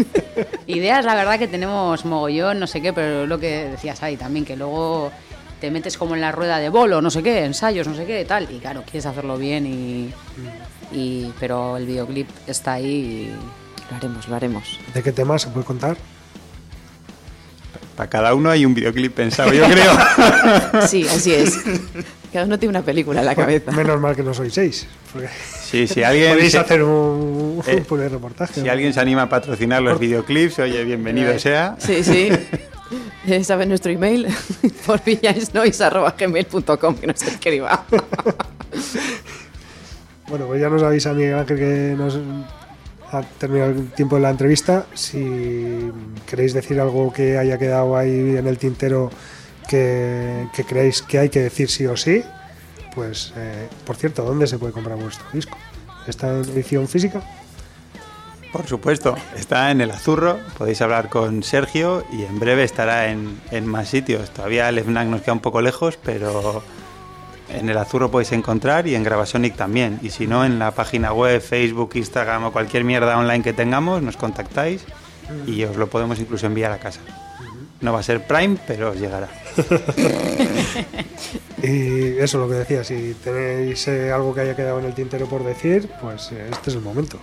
Ideas, la verdad que tenemos mogollón, no sé qué, pero lo que decías ahí también, que luego te metes como en la rueda de bolo, no sé qué, ensayos, no sé qué, tal. Y claro, quieres hacerlo bien y. y pero el videoclip está ahí y. Lo haremos, lo haremos. ¿De qué tema se puede contar? Para cada uno hay un videoclip pensado, yo creo. Sí, así es. Cada uno tiene una película en la cabeza. Menos mal que no sois seis. porque Sí, si alguien Podéis se- hacer un, Eh, un reportaje. Si ¿no? alguien se anima a patrocinar los videoclips, oye, bienvenido sea. Sí, sí. ¿Sabes nuestro email? Por villaisnois.gmail.com que nos escriba. Bueno, pues ya nos avisa Miguel Ángel que nos ha terminado el tiempo de la entrevista. Si queréis decir algo que haya quedado ahí en el tintero que, que creéis que hay que decir sí o sí, pues, eh, por cierto, ¿dónde se puede comprar vuestro disco? ¿Está en edición física? Por supuesto, está en el Azurro, podéis hablar con Sergio y en breve estará en, en más sitios. Todavía el FNAC nos queda un poco lejos, pero en el Azurro podéis encontrar y en Gravasonic también. Y si no, en la página web, Facebook, Instagram o cualquier mierda online que tengamos, nos contactáis y os lo podemos incluso enviar a casa. No va a ser Prime, pero os llegará. Y eso es lo que decía, si tenéis eh, algo que haya quedado en el tintero por decir, pues eh, este es el momento.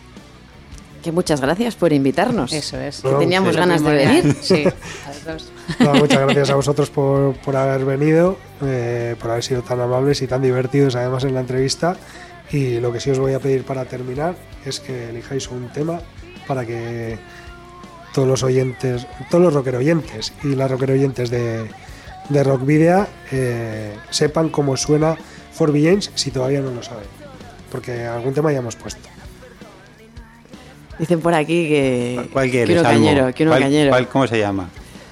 Que muchas gracias por invitarnos. Eso es. Que teníamos sí. ganas de venir. Sí, a los dos. Nada, muchas gracias a vosotros por, por haber venido, eh, por haber sido tan amables y tan divertidos además en la entrevista. Y lo que sí os voy a pedir para terminar es que elijáis un tema para que todos los oyentes, todos los rocker oyentes y las rocker oyentes de, de Rock Video eh, sepan cómo suena Forby James si todavía no lo saben. Porque algún tema ya hemos puesto. Dicen por aquí que, ¿Cuál quieres, uno Almo? cañero, ¿Cuál- cañero. cuál- ¿Cómo se llama?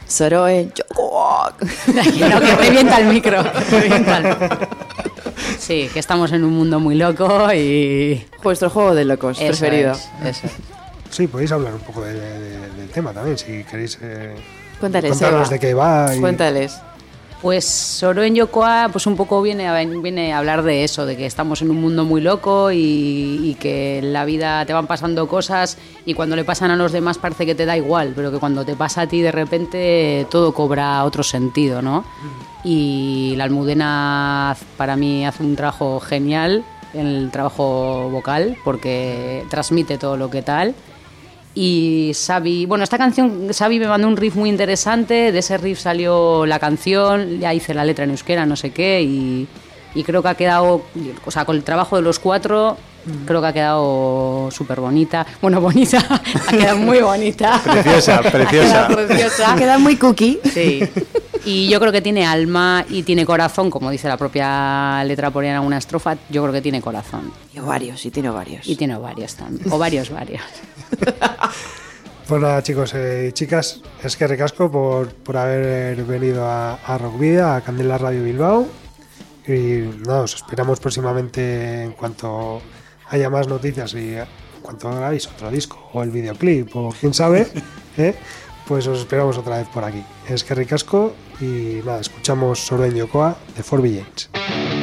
Soroe Yoko. No, que revienta el micro. revienta el micro. Sí, que estamos en un mundo muy loco y. Vuestro juego de locos Eso preferido. es, eso es. Sí, podéis hablar un poco de- de- del tema también, si queréis eh, Cuéntales, Eva. de qué va. y- Cuéntales. Pues Soro en Yokoa, pues un poco viene a, viene a hablar de eso, de que estamos en un mundo muy loco y, y que en la vida te van pasando cosas y cuando le pasan a los demás parece que te da igual, pero que cuando te pasa a ti de repente todo cobra otro sentido, ¿no? Y la Almudena para mí hace un trabajo genial en el trabajo vocal porque transmite todo lo que tal. Y Xavi, bueno, esta canción, Xavi me mandó un riff muy interesante, de ese riff salió la canción, ya hice la letra en euskera, no sé qué, y, y creo que ha quedado, o sea, con el trabajo de los cuatro, creo que ha quedado súper bonita. Bueno, bonita, ha quedado muy bonita. Preciosa, Ha preciosa. quedado preciosa. Queda muy cookie. Sí. Y yo creo que tiene alma y tiene corazón, como dice la propia letra por ahí en alguna estrofa, yo creo que tiene corazón. Y ovarios, y tiene ovarios. Y tiene varios también, o varios, varios. Pues nada, chicos y chicas, es que recasco por, por haber venido a, a Rock Vida, a Candela Radio Bilbao. Y nada, os esperamos próximamente en cuanto haya más noticias y en cuanto hagáis otro disco o el videoclip o quién sabe, ¿eh? pues os esperamos otra vez por aquí. Es que recasco y nada, escuchamos en Yokoa de Forby James.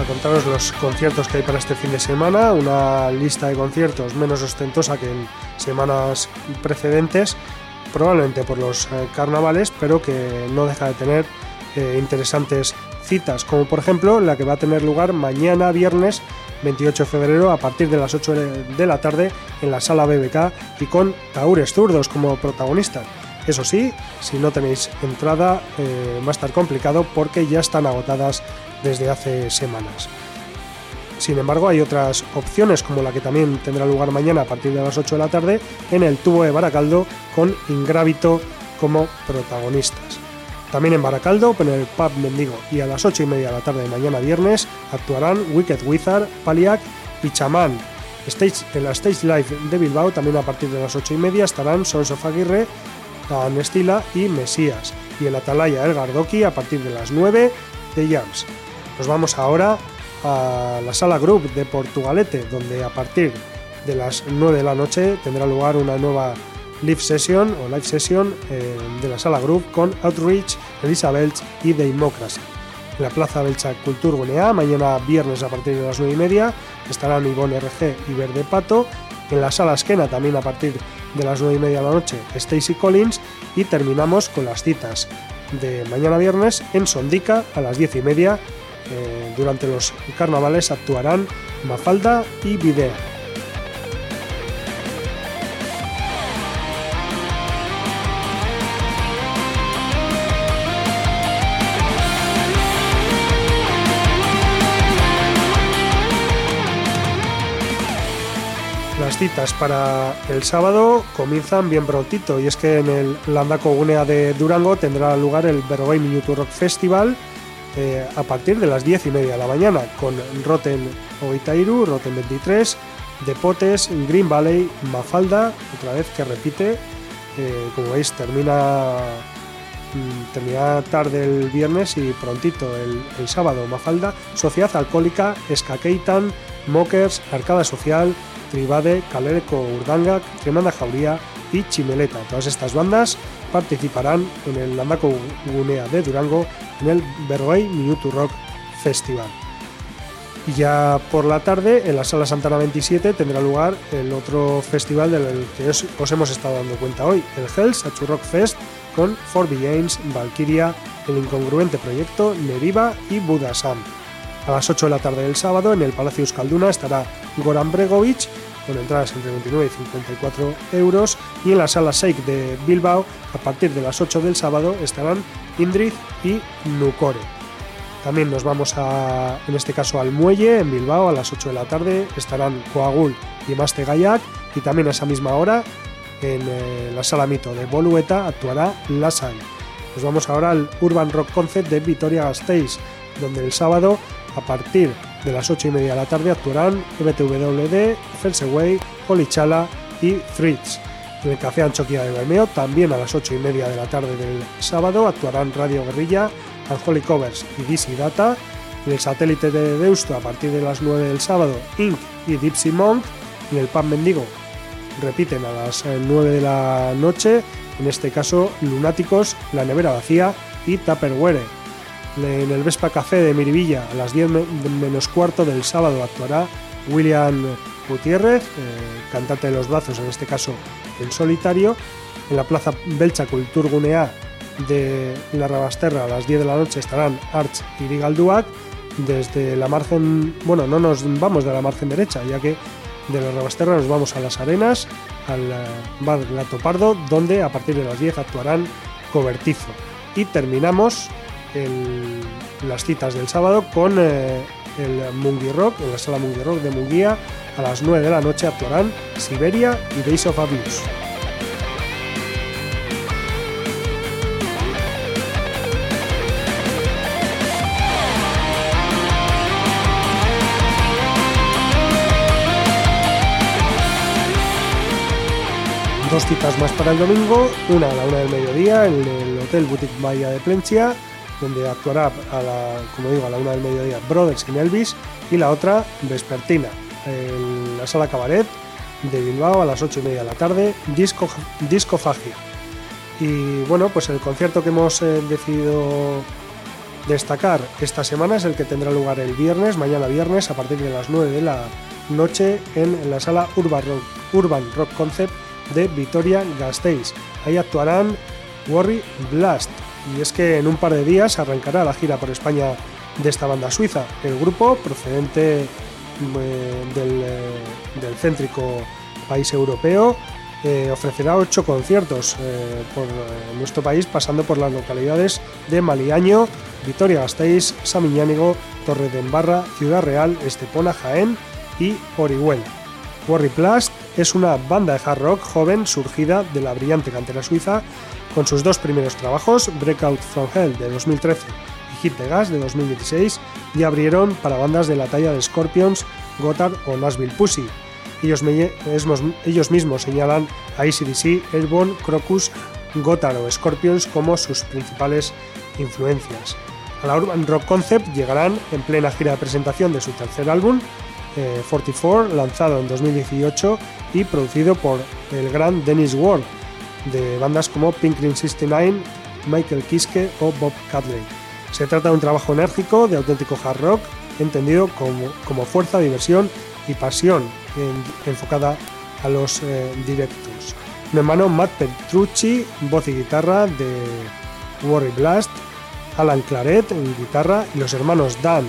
a contaros los conciertos que hay para este fin de semana, una lista de conciertos menos ostentosa que en semanas precedentes, probablemente por los eh, carnavales, pero que no deja de tener eh, interesantes citas, como por ejemplo la que va a tener lugar mañana viernes 28 de febrero a partir de las 8 de la tarde en la sala BBK y con Taures Zurdos como protagonista. Eso sí, si no tenéis entrada eh, va a estar complicado porque ya están agotadas desde hace semanas. Sin embargo, hay otras opciones como la que también tendrá lugar mañana a partir de las 8 de la tarde en el tubo de Baracaldo con Ingrávito como protagonistas. También en Baracaldo, en el pub Mendigo y a las 8 y media de la tarde de mañana viernes actuarán Wicked Wizard, Paliac y en la Stage Live de Bilbao, también a partir de las 8 y media, estarán Sons of Aguirre, Anestila y Mesías. Y en Atalaya El Gardoki a partir de las 9 de Jams. Nos vamos ahora a la sala Group de Portugalete, donde a partir de las 9 de la noche tendrá lugar una nueva live session o live session eh, de la sala Group con Outreach, Elizabeth y Democracy. En la Plaza Belcha Cultur Gunea, mañana viernes a partir de las 9 y media, estarán Ivonne RG y Verde Pato. En la sala Esquena, también a partir de las 9 y media de la noche, Stacy Collins. Y terminamos con las citas de mañana viernes en Sondica a las 10 y media. Eh, durante los carnavales actuarán Mafalda y Videa. Las citas para el sábado comienzan bien prontito y es que en el Landako Gunea de Durango tendrá lugar el Bergoi Minuto Rock Festival eh, a partir de las 10 y media de la mañana con Rotten Oitairu, Rotten 23, Depotes, Green Valley, Mafalda, otra vez que repite, eh, como veis termina, mm, termina tarde el viernes y prontito el, el sábado. Mafalda, Sociedad Alcohólica, Skakeitan, Mockers, Arcada Social, Tribade, Calereco Urdanga, Tremenda Jauría y Chimeleta. Todas estas bandas participarán en el Landako Gunea de Durango en el Berroey Minuto Rock Festival. Y ya por la tarde, en la Sala Santana 27, tendrá lugar el otro festival del que os, os hemos estado dando cuenta hoy, el Hells Achu Rock Fest, con Forby Games, Valkyria, el incongruente proyecto, Neriva y Budasam. A las 8 de la tarde del sábado, en el Palacio Euskalduna, estará Goran Bregovic, con entradas entre 29 y 54 euros. Y en la sala Shake de Bilbao, a partir de las 8 del sábado, estarán Indrid y Nukore. También nos vamos a, en este caso, al Muelle, en Bilbao, a las 8 de la tarde, estarán Coagul y Maste Gayak. Y también a esa misma hora, en eh, la sala Mito de Bolueta, actuará Lasai. Nos vamos ahora al Urban Rock Concept de Vitoria Gasteiz, donde el sábado a partir de las 8 y media de la tarde actuarán MTWD, Felseway, Polichala y Fritz. En el Café Anchoquia de Bermeo, también a las 8 y media de la tarde del sábado, actuarán Radio Guerrilla, Unholy Covers y DC Data. En el satélite de Deusto, a partir de las 9 del sábado, Inc. y Dipsy Monk. En el Pan Mendigo, repiten a las eh, 9 de la noche, en este caso Lunáticos, La Nevera Vacía y Tupperware. En el Vespa Café de Miribilla, a las 10 menos cuarto del sábado, actuará William Gutiérrez, eh, cantante de los brazos, en este caso en solitario. En la Plaza Belcha Cultur Gunea de la Rabasterra, a las 10 de la noche, estarán Arch y Rigalduac. Desde la margen, bueno, no nos vamos de la margen derecha, ya que de la Rabasterra nos vamos a las Arenas, al eh, Bar Gato Pardo, donde a partir de las 10 actuarán Cobertizo. Y terminamos las citas del sábado con eh, el Mungi Rock, en la sala Mungi Rock de Munguía. A las 9 de la noche actuarán Siberia y Days of Abuse. dos citas más para el domingo, una a la una del mediodía en el Hotel Boutique Bahía de Plencia, donde actuará, a la, como digo, a la una del mediodía Brothers in Elvis, y la otra vespertina en la Sala Cabaret de Bilbao a las ocho y media de la tarde, Disco, Discofagia. Y bueno, pues el concierto que hemos eh, decidido destacar esta semana es el que tendrá lugar el viernes, mañana viernes, a partir de las 9 de la noche en la sala Urban Rock, Urban Rock Concept de Vitoria Gasteiz. Ahí actuarán Worry Blast. Y es que en un par de días arrancará la gira por España de esta banda suiza. El grupo, procedente eh, del, eh, del céntrico país europeo, eh, ofrecerá ocho conciertos por nuestro país, pasando por las localidades de Maliaño, Vitoria Gasteiz, Samiñánigo, Torre de Embarra, Ciudad Real, Estepona, Jaén y Orihuela. Worry Blast es una banda de hard rock joven surgida de la brillante cantera suiza con sus dos primeros trabajos, Breakout from Hell de 2013 y Hit the Gas de 2016, y abrieron para bandas de la talla de Scorpions, Gotthard o Nashville Pussy. Ellos, me- esmos- ellos mismos señalan a ACDC, Airborne, Crocus, Gotthard o Scorpions como sus principales influencias. A la Urban Rock Concept llegarán en plena gira de presentación de su tercer álbum, eh, 44, lanzado en 2018 y producido por el gran Dennis Ward, de bandas como Pink Green 69, Michael Kiske o Bob Catley. Se trata de un trabajo enérgico de auténtico hard rock, entendido como, como fuerza, diversión y pasión en- enfocada a los eh, directos. Mi hermano Matt Petrucci, voz y guitarra de Worry Blast, Alan Claret en guitarra y los hermanos Dan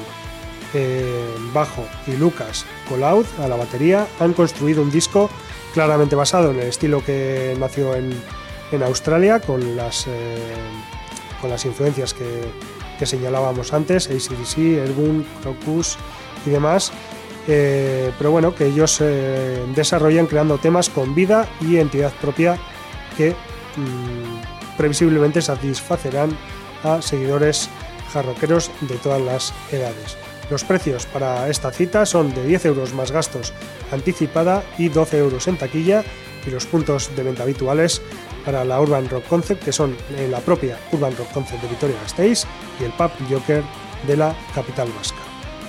eh, bajo y Lucas Colaud a la batería han construido un disco claramente basado en el estilo que nació en, en Australia con las, eh, con las influencias que, que señalábamos antes, ACDC, Airborne, Crocus y demás. Eh, pero bueno, que ellos eh, desarrollan creando temas con vida y entidad propia que mm, previsiblemente satisfacerán a seguidores jarroqueros de todas las edades. Los precios para esta cita son de 10 euros más gastos anticipada y 12 euros en taquilla y los puntos de venta habituales para la Urban Rock Concept que son la propia Urban Rock Concept de Vitoria-Gasteiz y el Pub Joker de la capital vasca.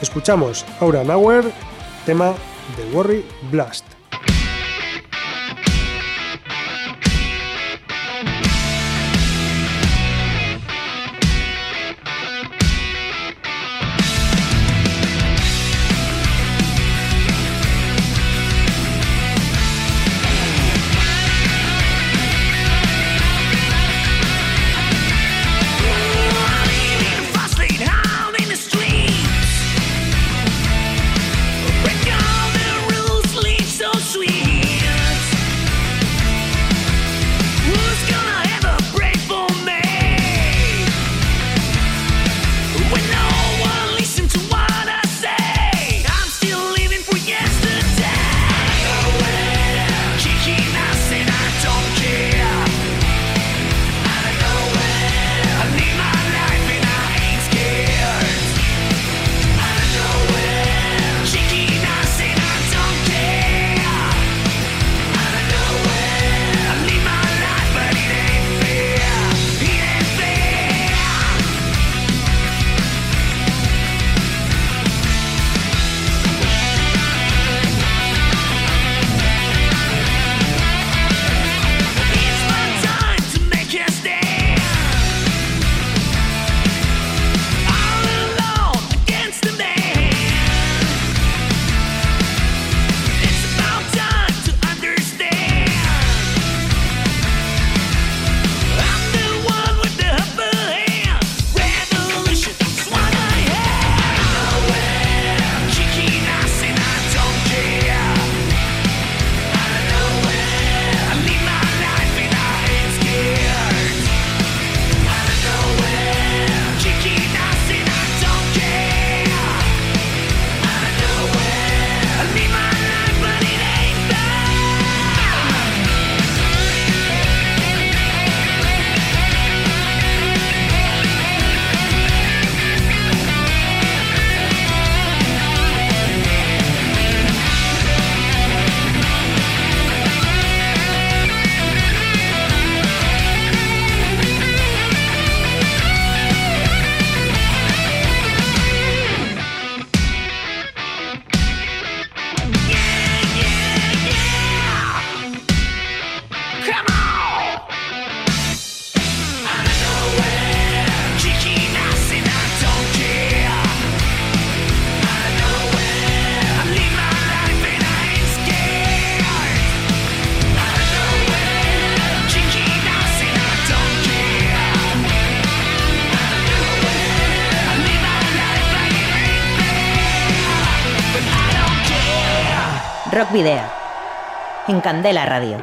Escuchamos Aura Nauer, tema de Worry Blast. Video. En Candela Radio.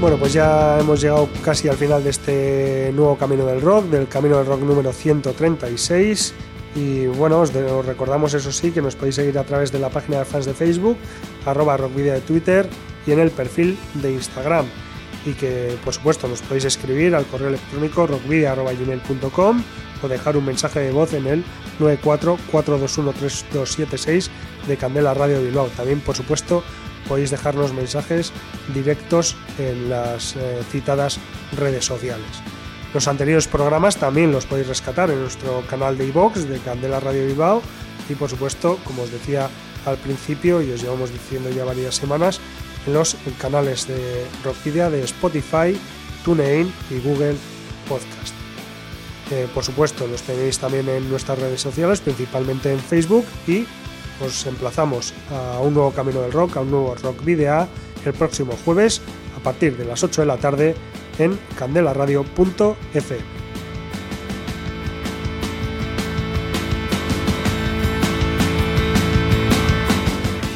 Bueno, pues ya hemos llegado casi al final de este nuevo Camino del Rock, del Camino del Rock número 136. Y bueno, os, recordamos eso sí que nos podéis seguir a través de la página de fans de Facebook, arroba rockvideo de Twitter y en el perfil de Instagram. Y que por supuesto nos podéis escribir al correo electrónico rockvideo.gmail.com o dejar un mensaje de voz en el 944213276 de Candela Radio Bilbao. También por supuesto podéis dejarnos mensajes directos en las eh, citadas redes sociales. Los anteriores programas también los podéis rescatar en nuestro canal de iVox de Candela Radio Bilbao y por supuesto, como os decía al principio y os llevamos diciendo ya varias semanas, en los canales de Rockvidia de Spotify, TuneIn y Google Podcast. Eh, por supuesto, los tenéis también en nuestras redes sociales, principalmente en Facebook y os emplazamos a un nuevo Camino del Rock, a un nuevo Rock Video el próximo jueves a partir de las 8 de la tarde en candelaradio.fm.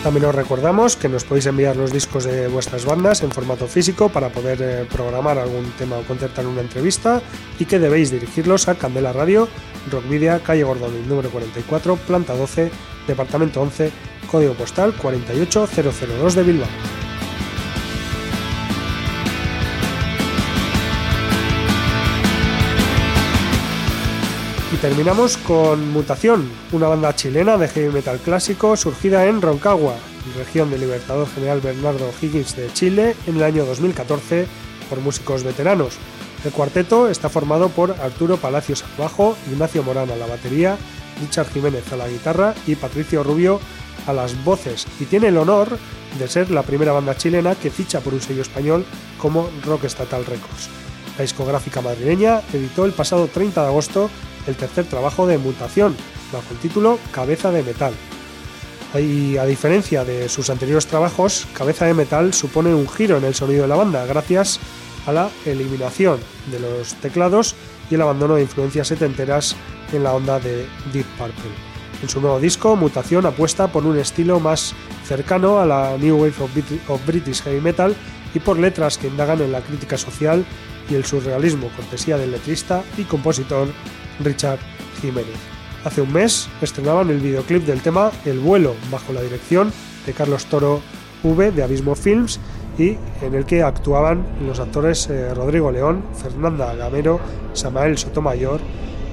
También os recordamos que nos podéis enviar los discos de vuestras bandas en formato físico para poder eh, programar algún tema o concertar una entrevista y que debéis dirigirlos a Candela Radio, Rockvidia, calle Gordoni, número 44, planta 12, departamento 11, código postal 48002 de Bilbao. Terminamos con Mutación, una banda chilena de heavy metal clásico surgida en Roncagua, región del Libertador General Bernardo Higgins de Chile, en el año 2014 por músicos veteranos. El cuarteto está formado por Arturo Palacios al bajo, Ignacio Morán a la batería, Richard Jiménez a la guitarra y Patricio Rubio a las voces y tiene el honor de ser la primera banda chilena que ficha por un sello español como Rock Estatal Records. La discográfica madrileña editó el pasado 30 de agosto el tercer trabajo de Mutación, bajo el título Cabeza de Metal. Y a diferencia de sus anteriores trabajos, Cabeza de Metal supone un giro en el sonido de la banda gracias a la eliminación de los teclados y el abandono de influencias setenteras en la onda de Deep Purple. En su nuevo disco, Mutación apuesta por un estilo más cercano a la New Wave of, Brit- of British Heavy Metal y por letras que indagan en la crítica social y el surrealismo, cortesía del letrista y compositor Richard Jiménez. Hace un mes estrenaban el videoclip del tema El vuelo, bajo la dirección de Carlos Toro V de Abismo Films y en el que actuaban los actores eh, Rodrigo León, Fernanda Gamero, Samael Sotomayor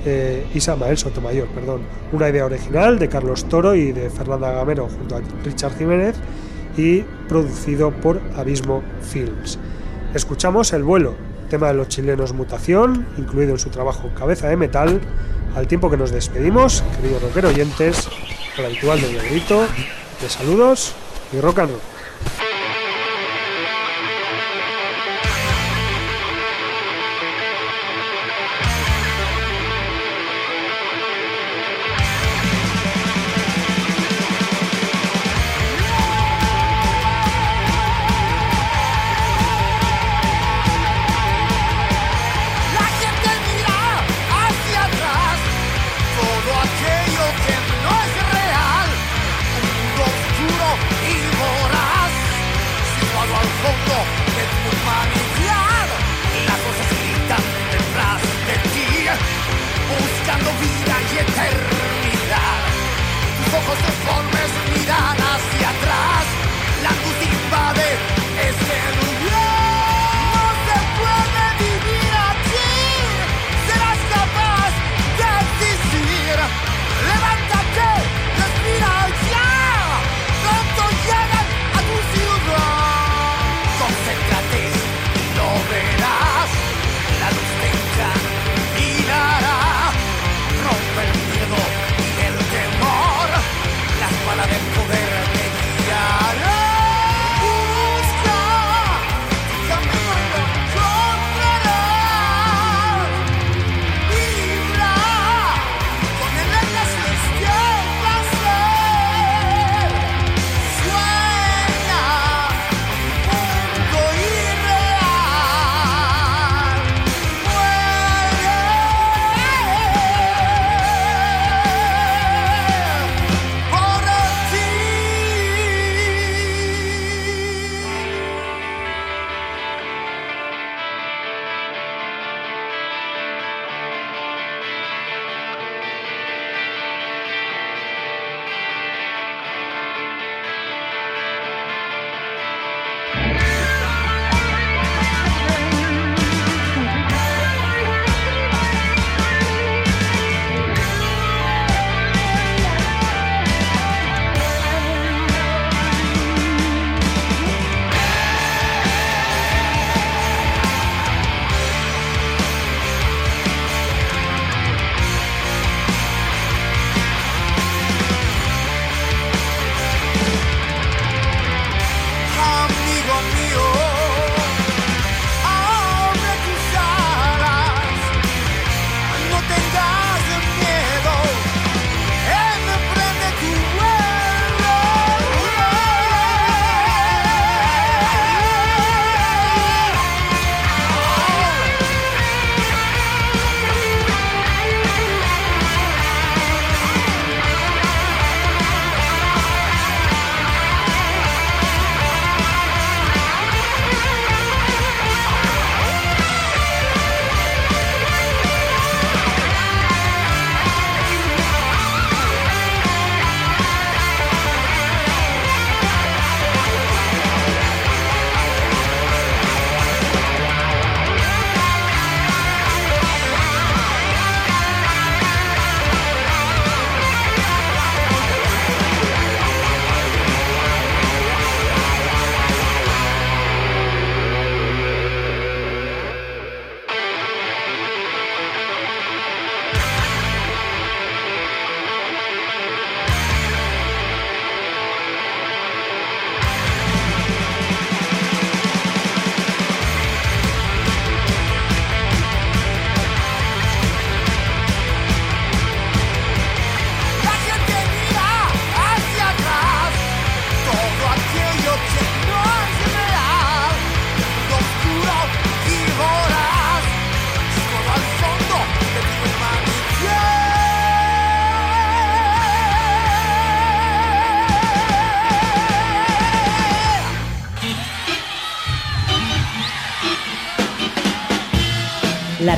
eh, y Samael Sotomayor, perdón. Una idea original de Carlos Toro y de Fernanda Gamero junto a Richard Jiménez y producido por Abismo Films. Escuchamos El vuelo, tema de los chilenos Mutación, incluido en su trabajo Cabeza de Metal, al tiempo que nos despedimos, queridos rockero oyentes, al habitual del grito, de saludos y rock and.